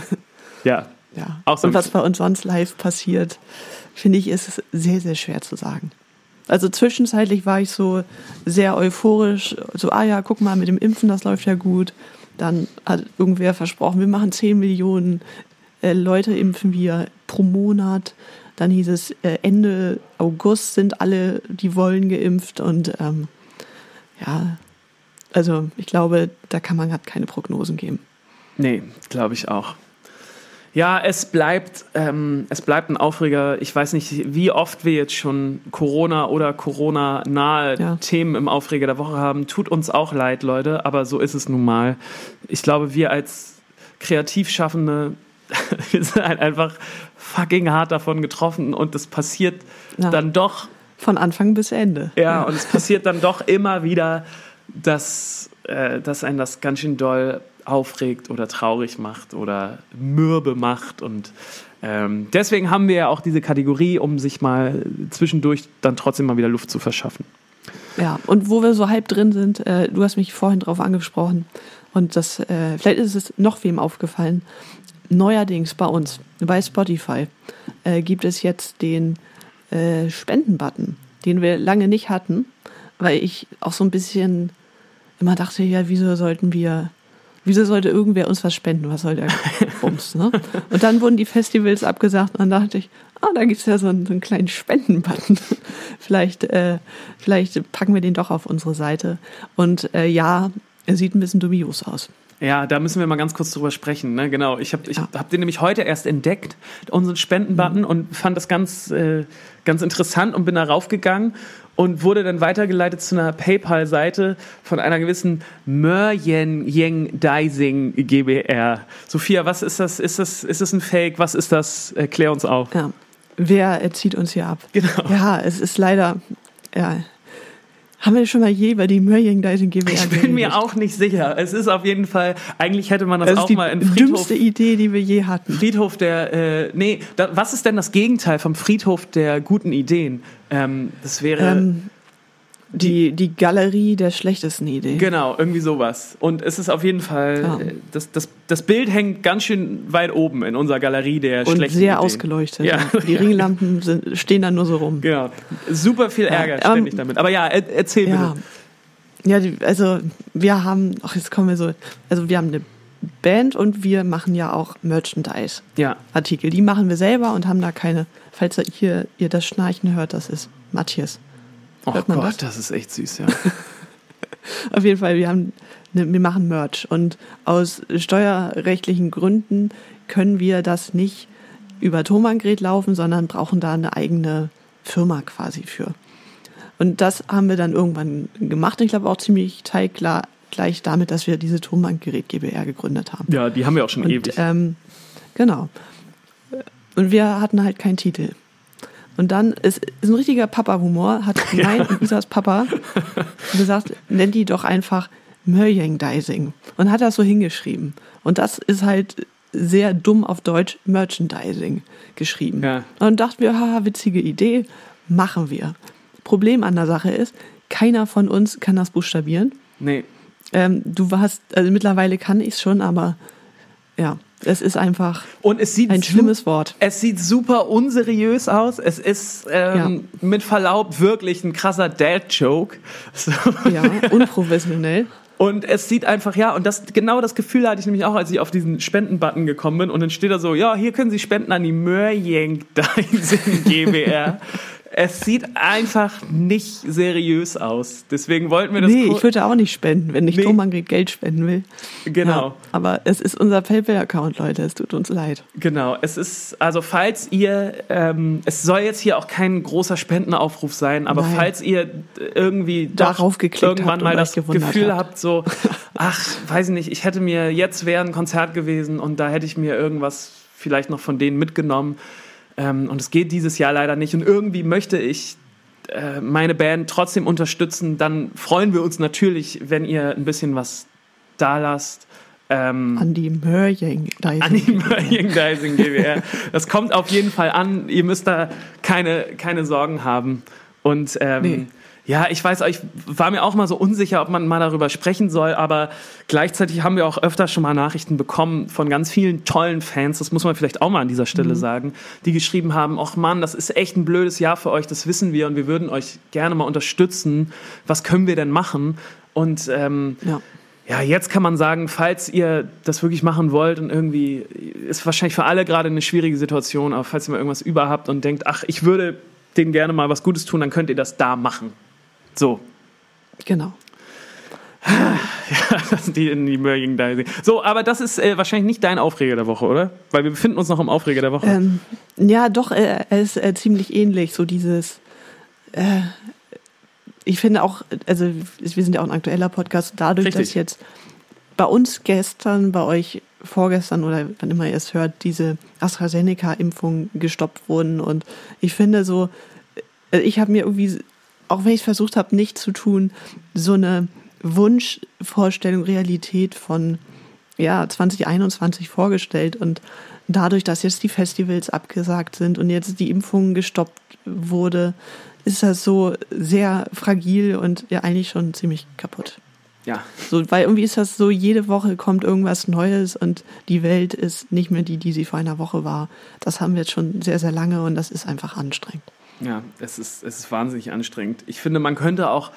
ja. Ja. Auch und was bei uns sonst live passiert, finde ich, ist es sehr, sehr schwer zu sagen. Also zwischenzeitlich war ich so sehr euphorisch, so, ah ja, guck mal, mit dem Impfen, das läuft ja gut. Dann hat irgendwer versprochen, wir machen 10 Millionen äh, Leute impfen wir pro Monat. Dann hieß es, äh, Ende August sind alle, die wollen, geimpft. Und ähm, ja, also ich glaube, da kann man gerade keine Prognosen geben. Nee, glaube ich auch. Ja, es bleibt, ähm, es bleibt ein Aufreger. Ich weiß nicht, wie oft wir jetzt schon Corona oder Corona-nahe Ja. Themen im Aufreger der Woche haben. Tut uns auch leid, Leute, aber so ist es nun mal. Ich glaube, wir als Kreativschaffende, wir sind halt einfach fucking hart davon getroffen und es passiert Ja. dann doch Von Anfang bis Ende. ja, und es passiert dann doch immer wieder, dass, äh, dass einen das ganz schön doll aufregt oder traurig macht oder mürbe macht. Und ähm, deswegen haben wir ja auch diese Kategorie, um sich mal zwischendurch dann trotzdem mal wieder Luft zu verschaffen. Ja, und wo wir so halb drin sind, äh, du hast mich vorhin drauf angesprochen und das, äh, vielleicht ist es noch wem aufgefallen. Neuerdings bei uns, bei Spotify, äh, gibt es jetzt den äh, Spenden-Button, den wir lange nicht hatten, weil ich auch so ein bisschen immer dachte, ja, wieso sollten wir, wieso sollte irgendwer uns was spenden? Was soll der Bums, ne? Und dann wurden die Festivals abgesagt und dann dachte ich, ah, da gibt's ja so einen, so einen kleinen Spenden-Button. vielleicht, äh, vielleicht packen wir den doch auf unsere Seite. Und äh, ja, er sieht ein bisschen dubios aus. Ja, da müssen wir mal ganz kurz drüber sprechen. Ne? Genau, ich habe ich Ja. hab den nämlich heute erst entdeckt, unseren Spendenbutton, und fand das ganz, äh, ganz interessant und bin da raufgegangen und wurde dann weitergeleitet zu einer PayPal-Seite von einer gewissen Mörjen Yeng Deising GbR. Sophia, was ist das? Ist das, ist das ein Fake? Was ist das? Äh, klär uns auf. Ja. Wer äh, zieht uns hier ab? Genau. Ja, es ist leider, ja. Haben wir schon mal je über die Dyson GbR Ich bin mir auch nicht sicher. Es ist auf jeden Fall, eigentlich hätte man das, Das auch die mal in Friedhof dümmste Idee, die wir je hatten. Friedhof der, äh, nee, da, was ist denn das Gegenteil vom Friedhof der guten Ideen? Ähm, das wäre, Ähm, die, die Galerie der schlechtesten Ideen. genau, irgendwie sowas. Und es ist auf jeden Fall, Ja. äh, das, das, das Bild hängt ganz schön weit oben in unserer Galerie der Und schlechten sehr Ideen. ausgeleuchtet. Ja. Die Ringlampen sind, stehen da nur so rum. Genau. Super viel Ärger Ja, ständig ähm, damit. Aber ja, er, erzähl Ja. bitte. Ja, die, also wir haben, ach jetzt kommen wir so, also wir haben eine Band und wir machen ja auch Merchandise. Ja. Artikel. Die machen wir selber und haben da keine, falls ihr hier ihr das Schnarchen hört, das ist Matthias. Oh Hört man Gott, das? das? ist echt süß, ja. Auf jeden Fall, wir haben, ne, wir machen Merch und aus steuerrechtlichen Gründen können wir das nicht über Thomann-Gerät laufen, sondern brauchen da eine eigene Firma quasi für. Und das haben wir dann irgendwann gemacht. Ich glaube auch ziemlich teilklar gleich damit, dass wir diese Thomann-Gerät GbR gegründet haben. ja, die haben wir auch schon Und, ewig. ähm, genau. Und wir hatten halt keinen Titel. Und dann ist, ist ein richtiger Papa-Humor, hat mein und Isas Papa gesagt, nennt die doch einfach Merchandising. Und hat das so hingeschrieben. Und das ist halt sehr dumm auf Deutsch Merchandising geschrieben. Ja. Und dachten wir, haha, witzige Idee, machen wir. Problem an der Sache ist, keiner von uns kann das buchstabieren. nee. Ähm, du warst, also mittlerweile kann ich es schon, aber ja, es ist einfach Und es sieht ein schlimmes Wort. Es sieht super unseriös aus. Es ist ähm, mit Verlaub wirklich ein krasser Dad-Joke. So. Ja, unprofessionell. Und es sieht einfach, ja, und das, genau das Gefühl hatte ich nämlich auch, als ich auf diesen Spenden-Button gekommen bin. Und dann steht da so, ja, hier können Sie spenden an die Mörjeng Deinsen GbR. Es sieht einfach nicht seriös aus. Deswegen wollten wir das Nee, ich würde auch nicht spenden, wenn ich Nee. Thomann Geld spenden will. Genau. Ja, aber es ist unser PayPal-Account, Leute. Es tut uns leid. Genau, es ist, also falls ihr, ähm, es soll jetzt hier auch kein großer Spendenaufruf sein, aber Nein. falls ihr irgendwie Darauf geklickt irgendwann mal das Gefühl habt, so, ach, weiß ich nicht, ich hätte mir, jetzt wäre ein Konzert gewesen und da hätte ich mir irgendwas vielleicht noch von denen mitgenommen ähm, und es geht dieses Jahr leider nicht und irgendwie möchte ich äh, meine Band trotzdem unterstützen, dann freuen wir uns natürlich, wenn ihr ein bisschen was da lasst. Ähm, An die die Merchandising GWR. Das kommt auf jeden Fall an. Ihr müsst da keine, keine Sorgen haben. Und ähm, Nee. Ja, ich weiß, ich war mir auch mal so unsicher, ob man mal darüber sprechen soll, aber gleichzeitig haben wir auch öfter schon mal Nachrichten bekommen von ganz vielen tollen Fans, das muss man vielleicht auch mal an dieser Stelle sagen, die geschrieben haben, ach Mann, das ist echt ein blödes Jahr für euch, das wissen wir und wir würden euch gerne mal unterstützen. Was können wir denn machen? Und ähm, Ja. ja, jetzt kann man sagen, falls ihr das wirklich machen wollt und irgendwie ist wahrscheinlich für alle gerade eine schwierige Situation, aber falls ihr mal irgendwas über habt und denkt, ach, ich würde denen gerne mal was Gutes tun, dann könnt ihr das da machen. So. Genau. Ja, das sind die in die Merchandising. So, aber das ist äh, wahrscheinlich nicht dein Aufreger der Woche, oder? Weil wir befinden uns noch im Aufreger der Woche. Ähm, ja, doch, äh, er ist äh, ziemlich ähnlich. So dieses. Äh, ich finde auch, also wir sind ja auch ein aktueller Podcast, dadurch, Richtig. dass jetzt bei uns gestern, bei euch vorgestern oder wann immer ihr es hört, diese AstraZeneca-Impfungen gestoppt wurden. Und ich finde so, äh, ich habe mir irgendwie, auch wenn ich versucht habe, nicht zu tun, so eine Wunschvorstellung, Realität von ja, 2021 vorgestellt. Und dadurch, dass jetzt die Festivals abgesagt sind und jetzt die Impfungen gestoppt wurde, ist das so sehr fragil und ja eigentlich schon ziemlich kaputt. ja. So, weil irgendwie ist das so, jede Woche kommt irgendwas Neues und die Welt ist nicht mehr die, die sie vor einer Woche war. Das haben wir jetzt schon sehr, sehr lange und das ist einfach anstrengend. Ja, es ist, es ist wahnsinnig anstrengend. Ich finde, man könnte auch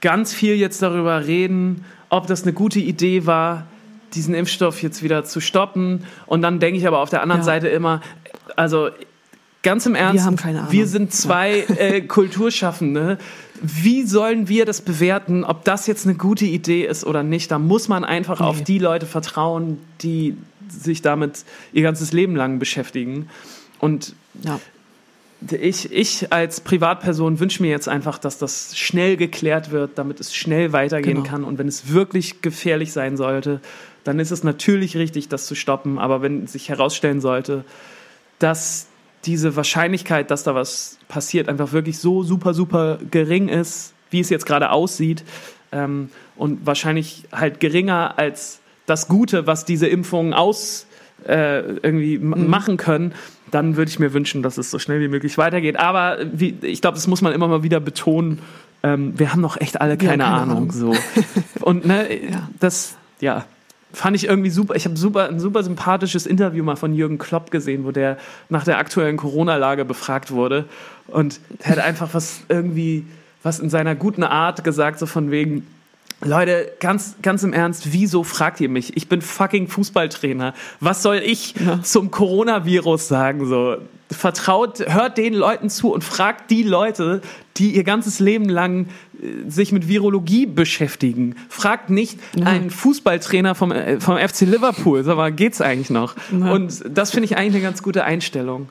ganz viel jetzt darüber reden, ob das eine gute Idee war, diesen Impfstoff jetzt wieder zu stoppen. Und dann denke ich aber auf der anderen Ja. Seite immer, also ganz im Ernst, haben keine Ahnung. wir sind zwei äh, Kulturschaffende. Wie sollen wir das bewerten, ob das jetzt eine gute Idee ist oder nicht? Da muss man einfach Nee. auf die Leute vertrauen, die sich damit ihr ganzes Leben lang beschäftigen. Und Ja, ich, ich als Privatperson wünsche mir jetzt einfach, dass das schnell geklärt wird, damit es schnell weitergehen Genau. kann. Und wenn es wirklich gefährlich sein sollte, dann ist es natürlich richtig, das zu stoppen. Aber wenn sich herausstellen sollte, dass diese Wahrscheinlichkeit, dass da was passiert, einfach wirklich so super, super gering ist, wie es jetzt gerade aussieht, ähm, und wahrscheinlich halt geringer als das Gute, was diese Impfungen aus äh, irgendwie m- machen können, dann würde ich mir wünschen, dass es so schnell wie möglich weitergeht. Aber wie, ich glaube, das muss man immer mal wieder betonen. Ähm, wir haben noch echt alle keine, keine Ahnung. Ahnung. So. Und ne, Ja. das, ja, fand ich irgendwie super. Ich habe super, ein super sympathisches Interview mal von Jürgen Klopp gesehen, wo der nach der aktuellen Corona-Lage befragt wurde. Und er hat einfach was irgendwie, was in seiner guten Art gesagt, so von wegen, Leute, ganz, ganz im Ernst, wieso fragt ihr mich? Ich bin fucking Fußballtrainer. Was soll ich Ja. zum Coronavirus sagen? So, vertraut, hört den Leuten zu und fragt die Leute, die ihr ganzes Leben lang äh, sich mit Virologie beschäftigen. Fragt nicht einen Fußballtrainer vom, äh, vom FC Liverpool. Sag mal, geht's eigentlich noch? Ja. Und das finde ich eigentlich eine ganz gute Einstellung.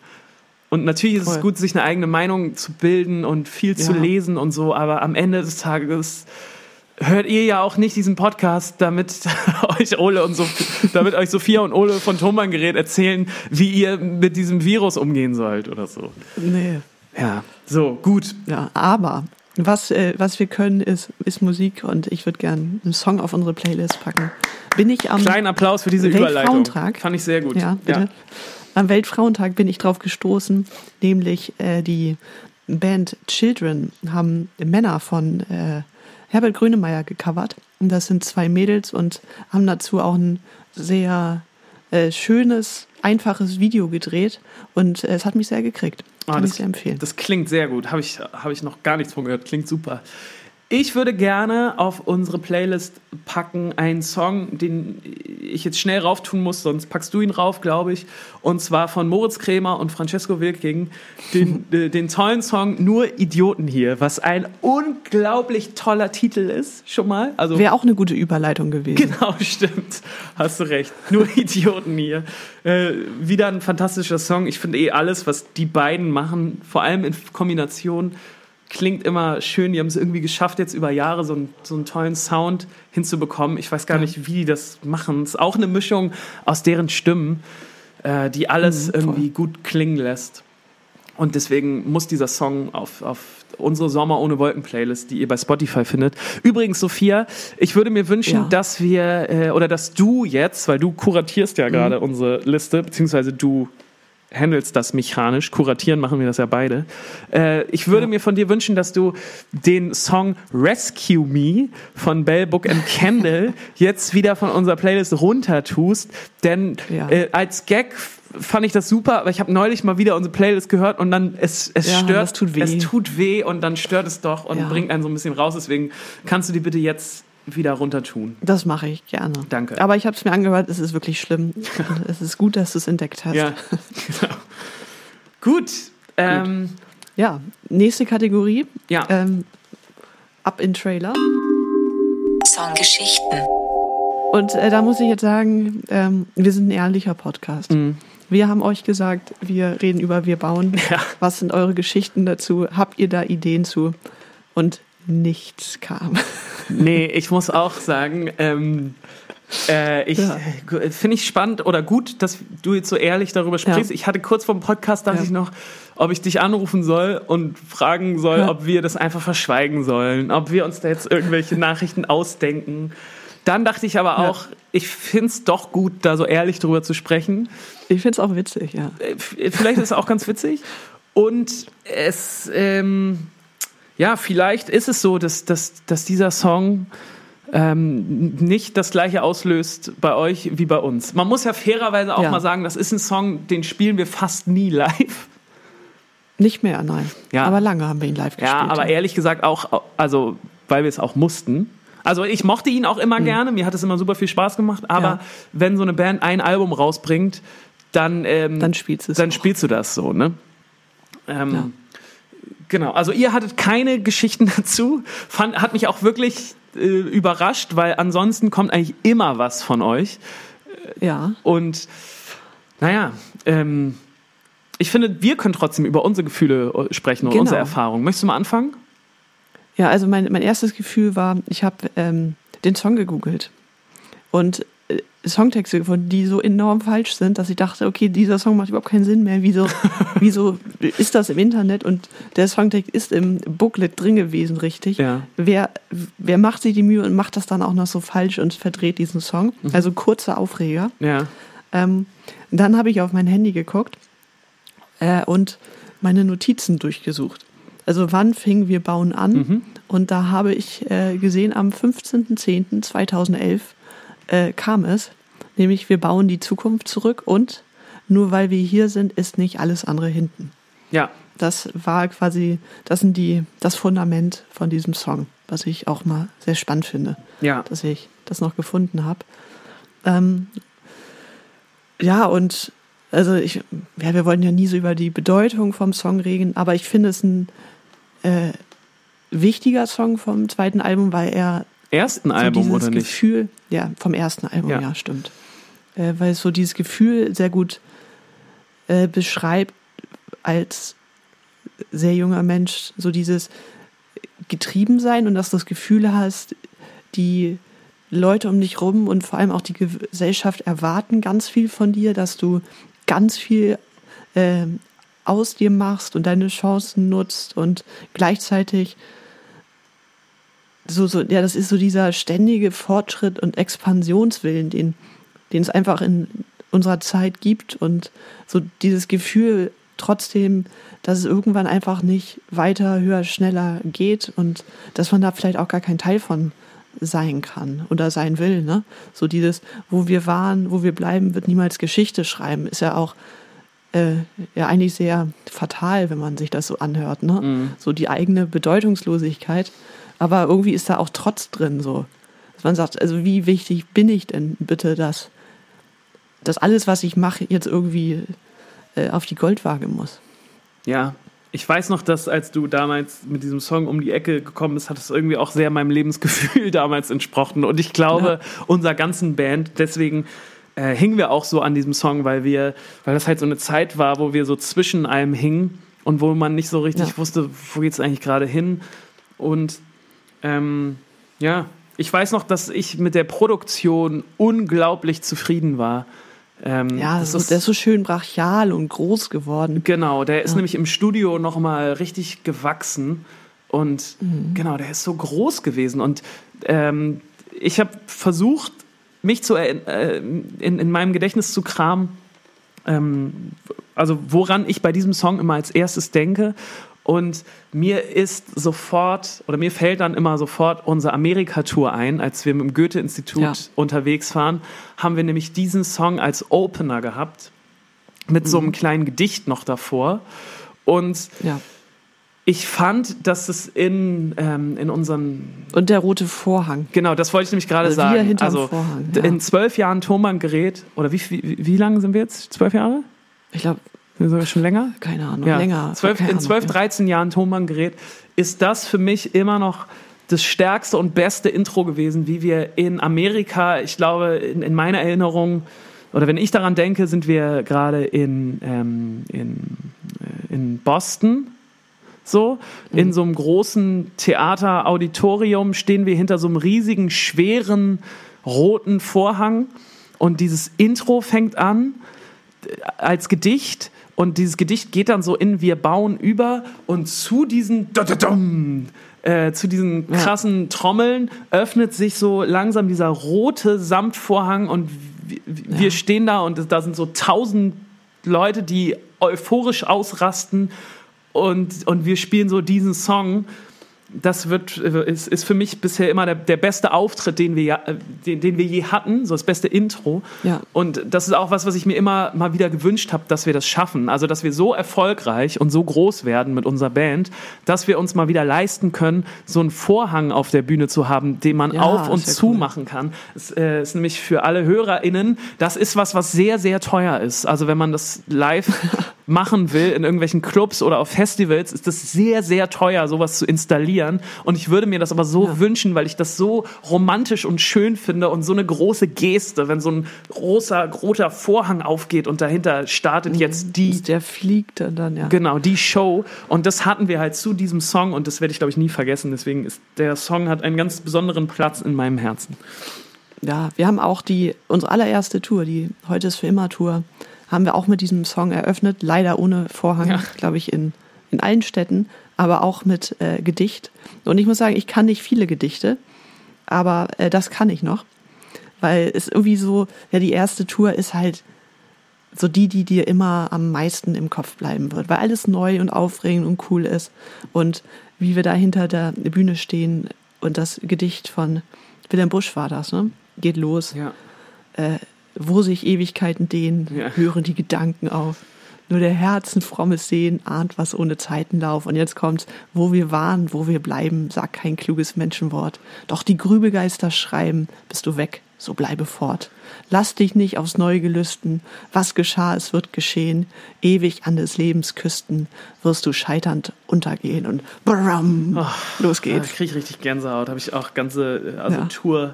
Und natürlich ist es Voll. gut, sich eine eigene Meinung zu bilden und viel zu Ja. lesen und so, aber am Ende des Tages hört ihr ja auch nicht diesen Podcast, damit euch Ole und so, damit euch Sophia und Ole von Thomann-Gerät erzählen, wie ihr mit diesem Virus umgehen sollt oder so. nee. Ja, so, gut. Ja, aber was, äh, was wir können, ist, ist Musik und ich würde gerne einen Song auf unsere Playlist packen. Bin ich am Kleinen Applaus für diese Überleitung. Weltfrauentag. Fand ich sehr gut. Ja, bitte. Am Weltfrauentag bin ich drauf gestoßen, nämlich äh, die Band Children haben Männer von äh, Herbert Grönemeyer gecovert. Und das sind zwei Mädels und haben dazu auch ein sehr äh, schönes, einfaches Video gedreht. Und äh, es hat mich sehr gekriegt. Ah, Kann das, ich sehr empfehlen. das klingt sehr gut. Habe ich, hab ich noch gar nichts von gehört. Klingt super. Ich würde gerne auf unsere Playlist packen einen Song, den ich jetzt schnell rauf tun muss, sonst packst du ihn rauf, glaube ich. Und zwar von Moritz Kremer und Francesco Wilking. Den, äh, den tollen Song Nur Idioten hier, was ein unglaublich toller Titel ist, schon mal. Also Wäre auch eine gute Überleitung gewesen. Genau, stimmt. Hast du recht. Nur Idioten hier. Äh, wieder ein fantastischer Song. Ich finde eh alles, was die beiden machen, vor allem in Kombination, klingt immer schön. Die haben es irgendwie geschafft, jetzt über Jahre so einen, so einen tollen Sound hinzubekommen. Ich weiß gar Ja. nicht, wie die das machen. Es ist auch eine Mischung aus deren Stimmen, äh, die alles Mhm, irgendwie gut klingen lässt. Und deswegen muss dieser Song auf, auf unsere Sommer ohne Wolken Playlist, die ihr bei Spotify findet. Übrigens, Sophia, ich würde mir wünschen, Ja. dass wir, äh, oder dass du jetzt, weil du kuratierst ja gerade Mhm. unsere Liste, beziehungsweise du handelst das mechanisch, kuratieren machen wir das ja beide. Äh, ich würde Ja. mir von dir wünschen, dass du den Song Rescue Me von Bell Book and Candle jetzt wieder von unserer Playlist runter tust, denn Ja. äh, als Gag fand ich das super, aber ich habe neulich mal wieder unsere Playlist gehört und dann es, es Ja, stört, tut weh. es tut weh und dann stört es doch und bringt einen so ein bisschen raus. Deswegen kannst du die bitte jetzt wieder runter tun. Das mache ich gerne. Danke. Aber ich habe es mir angehört, es ist wirklich schlimm. es ist gut, dass du es entdeckt hast. Ja, genau. Gut. Ähm, Ja, nächste Kategorie. Ja. Ähm, ab in Trailer. Songgeschichten. Und äh, da muss ich jetzt sagen, ähm, wir sind ein ehrlicher Podcast. Wir haben euch gesagt, wir reden über Wir bauen. Ja. Was sind eure Geschichten dazu? Habt ihr da Ideen zu? Und nichts kam. Nee, ich muss auch sagen, ähm, äh, ich Ja. äh, finde ich spannend oder gut, dass du jetzt so ehrlich darüber sprichst. Ja. Ich hatte kurz vor dem Podcast, dachte Ja. ich noch, ob ich dich anrufen soll und fragen soll, ob wir das einfach verschweigen sollen, ob wir uns da jetzt irgendwelche Nachrichten ausdenken. Dann dachte ich aber auch, ich finde es doch gut, da so ehrlich drüber zu sprechen. Ich finde es auch witzig, ja. Äh, Vielleicht ist es auch ganz witzig. Und es, ähm, ja, vielleicht ist es so, dass, dass, dass dieser Song ähm, nicht das gleiche auslöst bei euch wie bei uns. Man muss ja fairerweise auch Ja. mal sagen, das ist ein Song, den spielen wir fast nie live. Nicht mehr, nein. Ja. Aber lange haben wir ihn live gespielt. Ja, aber ehrlich gesagt auch, also weil wir es auch mussten. Also ich mochte ihn auch immer gerne, mir hat es immer super viel Spaß gemacht, aber Mhm. Ja. wenn so eine Band ein Album rausbringt, dann, ähm, Dann spielst Dann auch. spielst du das so, ne? Ähm, Ja. Genau, also ihr hattet keine Geschichten dazu, Fand, hat mich auch wirklich äh, überrascht, weil ansonsten kommt eigentlich immer was von euch. Ja. Und naja, ähm, ich finde, wir können trotzdem über unsere Gefühle äh, sprechen und Genau. unsere Erfahrungen. Möchtest du mal anfangen? Ja, also mein, mein erstes Gefühl war, ich habe ähm, den Song gegoogelt und äh, Songtexte gefunden, die so enorm falsch sind, dass ich dachte, okay, dieser Song macht überhaupt keinen Sinn mehr. Wieso, wieso ist das im Internet und der Songtext ist im Booklet drin gewesen, richtig? Ja. Wer, wer macht sich die Mühe und macht das dann auch noch so falsch und verdreht diesen Song? Also kurzer Aufreger. Ja. Ähm, dann habe ich auf mein Handy geguckt äh, und meine Notizen durchgesucht. Also wann fingen wir bauen an? Und da habe ich äh, gesehen, am 15.10.2011 äh, kam es, nämlich wir bauen die Zukunft zurück und nur weil wir hier sind, ist nicht alles andere hinten. Ja. Das war quasi, das sind die, das Fundament von diesem Song, was ich auch mal sehr spannend finde Ja. dass ich das noch gefunden habe. Ähm, ja, und also ich, ja, wir wollten ja nie so über die Bedeutung vom Song reden, aber ich finde es ein äh, wichtiger Song vom zweiten Album, weil er Ersten so Album dieses oder nicht? Gefühl, ja, vom ersten Album, Ja. ja, stimmt. Äh, weil es so dieses Gefühl sehr gut äh, beschreibt als sehr junger Mensch, so dieses getrieben sein und dass du das Gefühl hast, die Leute um dich rum und vor allem auch die Gesellschaft erwarten ganz viel von dir, dass du ganz viel ähm, aus dir machst und deine Chancen nutzt und gleichzeitig so, so, ja, das ist so dieser ständige Fortschritt und Expansionswillen, den, den es einfach in unserer Zeit gibt und so dieses Gefühl trotzdem, dass es irgendwann einfach nicht weiter, höher, schneller geht und dass man da vielleicht auch gar kein Teil von sein kann oder sein will, ne? So dieses, wo wir waren, wo wir bleiben, wird niemals Geschichte schreiben, ist ja auch äh, ja eigentlich sehr fatal, wenn man sich das so anhört, ne? So die eigene Bedeutungslosigkeit, aber irgendwie ist da auch Trotz drin, so. Dass man sagt, also wie wichtig bin ich denn bitte, dass, dass alles, was ich mache, jetzt irgendwie äh, auf die Goldwaage muss. Ja, ich weiß noch, dass als du damals mit diesem Song um die Ecke gekommen bist, hat es irgendwie auch sehr meinem Lebensgefühl damals entsprochen. Und ich glaube, unserer ganzen Band, deswegen äh, hingen wir auch so an diesem Song, weil wir, weil das halt so eine Zeit war, wo wir so zwischen allem hingen und wo man nicht so richtig Ja. wusste, wo geht's eigentlich gerade hin. Und ähm, ja, ich weiß noch, dass ich mit der Produktion unglaublich zufrieden war. Ähm, Ja, das so, der ist so schön brachial und groß geworden. Genau, der ist Ja. nämlich im Studio nochmal richtig gewachsen und Mhm. genau, der ist so groß gewesen und ähm, ich habe versucht, mich zu äh, in, in meinem Gedächtnis zu kramen, ähm, also woran ich bei diesem Song immer als erstes denke und mir ist sofort oder mir fällt dann immer sofort unsere Amerika-Tour ein, als wir mit dem Goethe-Institut Ja. unterwegs waren, haben wir nämlich diesen Song als Opener gehabt mit so Mhm. einem kleinen Gedicht noch davor. Und Ja. Ich fand, dass es in, ähm, in unseren Und der rote Vorhang. Genau, das wollte ich nämlich gerade Also wir sagen. hinterm also Vorhang, ja. in zwölf Jahren Thomann-Gerät, oder wie, wie, wie lange sind wir jetzt? Zwölf Jahre? Ich glaube, wir sogar schon länger? keine Ahnung, Ja, länger. Zwölf, keine in Ahnung, 12, ja. 13 Jahren Thomann-Gerät ist das für mich immer noch das stärkste und beste Intro gewesen, wie wir in Amerika, ich glaube, in, in meiner Erinnerung, oder wenn ich daran denke, sind wir gerade in, ähm, in, äh, in Boston. So, Mhm. in so einem großen Theater-Auditorium stehen wir hinter so einem riesigen, schweren, roten Vorhang und dieses Intro fängt an als Gedicht und dieses Gedicht geht dann so in Wir bauen über und zu diesen äh, zu diesen krassen Trommeln öffnet sich so langsam dieser rote Samtvorhang und wir, wir stehen da und da sind so tausend Leute, die euphorisch ausrasten und, und wir spielen so diesen Song. Das wird, äh, ist, ist für mich bisher immer der, der beste Auftritt, den wir, äh, den, den wir je hatten, so das beste Intro. Ja. Und das ist auch was, was ich mir immer mal wieder gewünscht habe, dass wir das schaffen. Also, dass wir so erfolgreich und so groß werden mit unserer Band, dass wir uns mal wieder leisten können, so einen Vorhang auf der Bühne zu haben, den man Ja, auf und zu cool. machen kann. Das äh, ist nämlich für alle HörerInnen, das ist was, was sehr, sehr teuer ist. Also, wenn man das live machen will in irgendwelchen Clubs oder auf Festivals, ist das sehr, sehr teuer, sowas zu installieren. Und ich würde mir das aber so wünschen, weil ich das so romantisch und schön finde und so eine große Geste, wenn so ein großer, roter Vorhang aufgeht und dahinter startet jetzt die Der fliegt dann, dann ja. Genau, die Show. Und das hatten wir halt zu diesem Song und das werde ich, glaube ich, nie vergessen. Deswegen ist der Song hat einen ganz besonderen Platz in meinem Herzen. Ja, wir haben auch die, unsere allererste Tour, die Heute ist für immer Tour, haben wir auch mit diesem Song eröffnet. Leider ohne Vorhang, Ja. glaube ich, in, in allen Städten, aber auch mit äh, Gedicht. Und ich muss sagen, ich kann nicht viele Gedichte, aber äh, das kann ich noch. Weil es irgendwie so, ja, die erste Tour ist halt so die, die dir immer am meisten im Kopf bleiben wird, weil alles neu und aufregend und cool ist. Und wie wir da hinter der Bühne stehen und das Gedicht von Wilhelm Busch war das, ne? Geht los. Ja. Äh, wo sich Ewigkeiten dehnen, Ja. hören die Gedanken auf. Nur der Herzen frommes Sehen ahnt was ohne Zeitenlauf. Und jetzt kommt's, wo wir waren, wo wir bleiben, sag kein kluges Menschenwort. Doch die Grübelgeister schreiben, bist du weg, so bleibe fort. Lass dich nicht aufs Neue gelüsten, was geschah, es wird geschehen. Ewig an des Lebens Küsten wirst du scheiternd untergehen. Und bram, los Da geht's. kriege ich richtig Gänsehaut. Habe ich auch ganze, äh, also Ja. Tour,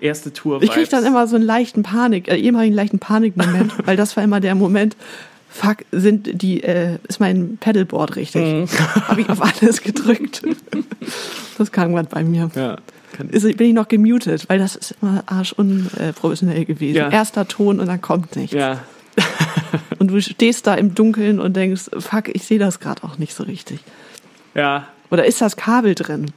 erste Tour. Ich krieg dann immer so einen leichten Panik, äh, ehemaligen leichten Panikmoment, weil das war immer der Moment, fuck, sind die, äh, ist mein Pedalboard richtig? Mhm. Habe ich auf alles gedrückt. das kam grad bei mir. Ja. Ist, bin ich noch gemutet, weil das ist immer arschunprofessionell gewesen. Ja. Erster Ton und dann kommt nichts. ja. Und du stehst da im Dunkeln und denkst, fuck, ich sehe das gerade auch nicht so richtig. Ja. Oder ist das Kabel drin?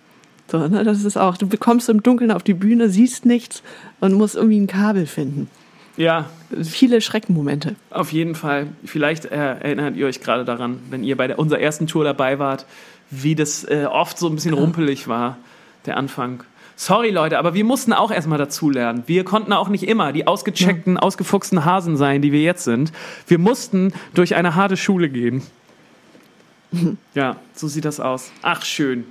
So, ne, das ist auch, du bekommst im Dunkeln auf die Bühne, siehst nichts und musst irgendwie ein Kabel finden. Ja. Viele Schreckenmomente. Auf jeden Fall. Vielleicht äh, erinnert ihr euch gerade daran, wenn ihr bei der, unserer ersten Tour dabei wart, wie das äh, oft so ein bisschen rumpelig war, der Anfang. Sorry, Leute, aber wir mussten auch erstmal dazulernen. Wir konnten auch nicht immer die ausgecheckten, ausgefuchsten Hasen sein, die wir jetzt sind. Wir mussten durch eine harte Schule gehen. Ja, so sieht das aus. Ach, schön.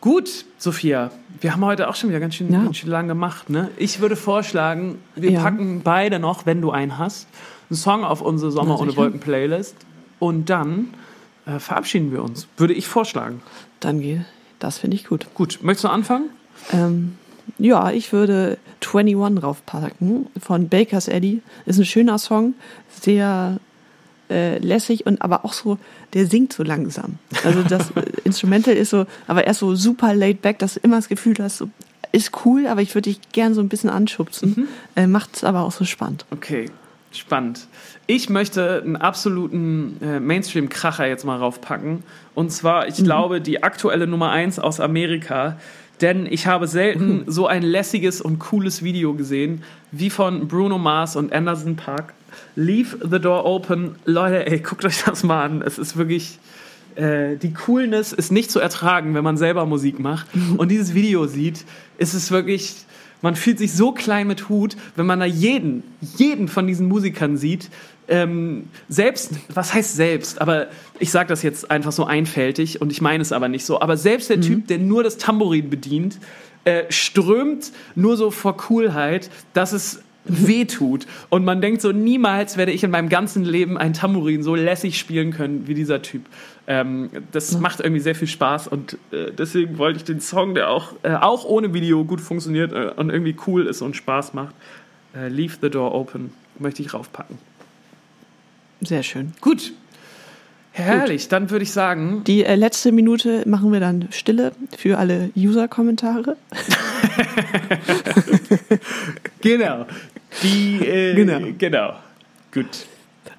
Gut, Sophia, wir haben heute auch schon wieder ganz schön, Ja. ganz schön lang gemacht. Ne? Ich würde vorschlagen, wir Ja. packen beide noch, wenn du einen hast, einen Song auf unsere Sommer ohne. Wolken Playlist und dann äh, verabschieden wir uns. Würde ich vorschlagen. Dann geht, das finde ich gut. Gut, möchtest du anfangen? Ähm, ja, ich würde 21 draufpacken von Baker's Eddie. Ist ein schöner Song, sehr äh, lässig und aber auch so, der singt so langsam. Also das äh, Instrumental ist so, aber erst so super laid back, dass du immer das Gefühl hast, so, ist cool, aber ich würde dich gern so ein bisschen anschubsen. Äh, Macht es aber auch so spannend. Okay, spannend. Ich möchte einen absoluten äh, Mainstream-Kracher jetzt mal raufpacken. Und zwar, ich glaube, die aktuelle Nummer 1 aus Amerika. Denn ich habe selten so ein lässiges und cooles Video gesehen wie von Bruno Mars und Anderson Park. Leave the door open. Leute, ey, guckt euch das mal an. Es ist wirklich. Äh, die Coolness ist nicht zu ertragen, wenn man selber Musik macht und dieses Video sieht, ist es wirklich, man fühlt sich so klein mit Hut, wenn man da jeden, jeden von diesen Musikern sieht, ähm, selbst, was heißt selbst, aber ich sage das jetzt einfach so einfältig und ich meine es aber nicht so, aber selbst der Typ, der nur das Tambourin bedient, äh, strömt nur so vor Coolheit, dass es wehtut. Und man denkt so, niemals werde ich in meinem ganzen Leben ein Tambourin so lässig spielen können wie dieser Typ. Ähm, das macht irgendwie sehr viel Spaß und äh, deswegen wollte ich den Song, der auch, äh, auch ohne Video gut funktioniert äh, und irgendwie cool ist und Spaß macht, äh, Leave the Door Open, möchte ich raufpacken. Sehr schön. Gut. Herrlich, dann würde ich sagen, Die äh, letzte Minute machen wir dann Stille für alle User-Kommentare. genau. Die, äh, Genau. genau. Gut.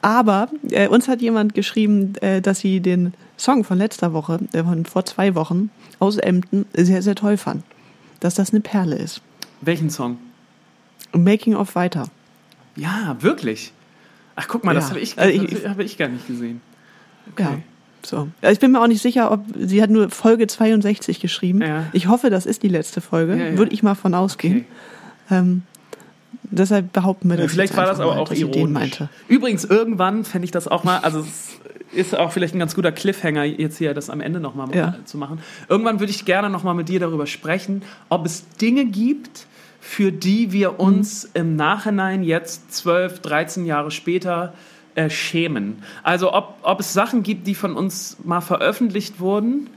Aber äh, uns hat jemand geschrieben, äh, dass sie den Song von letzter Woche, äh, von vor zwei Wochen aus Emden, sehr, sehr toll fand. Dass das eine Perle ist. Welchen Song? Making of weiter. Ja, wirklich. Ach, guck mal, das Ja. habe ich, Also ich- das habe ich gar nicht gesehen. Ja. So. Ich bin mir auch nicht sicher, ob sie hat nur Folge 62 geschrieben. Ja. Ich hoffe, das ist die letzte Folge. Ja, ja. Würde ich mal von ausgehen. Okay. Ähm, deshalb behaupten wir das. Vielleicht war das aber mal, auch den ironisch. meinte. Übrigens, irgendwann fände ich das auch mal, also es ist auch vielleicht ein ganz guter Cliffhanger, jetzt hier das am Ende nochmal Ja. zu machen. Irgendwann würde ich gerne nochmal mit dir darüber sprechen, ob es Dinge gibt, für die wir uns im Nachhinein jetzt 12, 13 Jahre später äh, schämen. Also ob, ob es Sachen gibt, die von uns mal veröffentlicht wurden,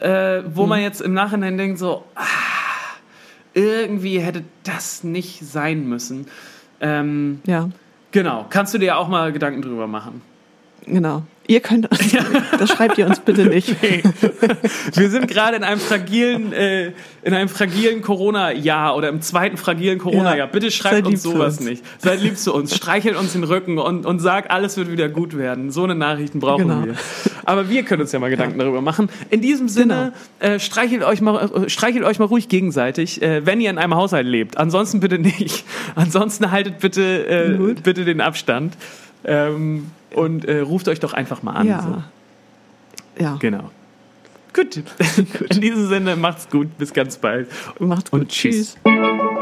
äh, wo man jetzt im Nachhinein denkt, so, ah, irgendwie hätte das nicht sein müssen. Ähm, Ja, Genau, kannst du dir auch mal Gedanken drüber machen. genau. Ihr könnt, das schreibt ihr uns bitte nicht. Wir sind gerade in einem fragilen, äh, in einem fragilen Corona-Jahr oder im zweiten fragilen Corona-Jahr. Ja, Bitte schreibt uns sowas uns. nicht. Seid lieb zu uns, streichelt uns den Rücken und, und sagt, alles wird wieder gut werden. So eine Nachrichten brauchen Genau. wir. Aber wir können uns ja mal Gedanken darüber machen. In diesem Sinne, äh, streichelt, euch mal, äh, streichelt euch mal ruhig gegenseitig, äh, wenn ihr in einem Haushalt lebt. Ansonsten bitte nicht. Ansonsten haltet bitte, äh, bitte den Abstand. Ähm, und äh, ruft euch doch einfach mal an. So. Ja. Ja, Genau. Gut. In diesem Sinne, macht's gut. Bis ganz bald. macht's gut. Und tschüss. tschüss.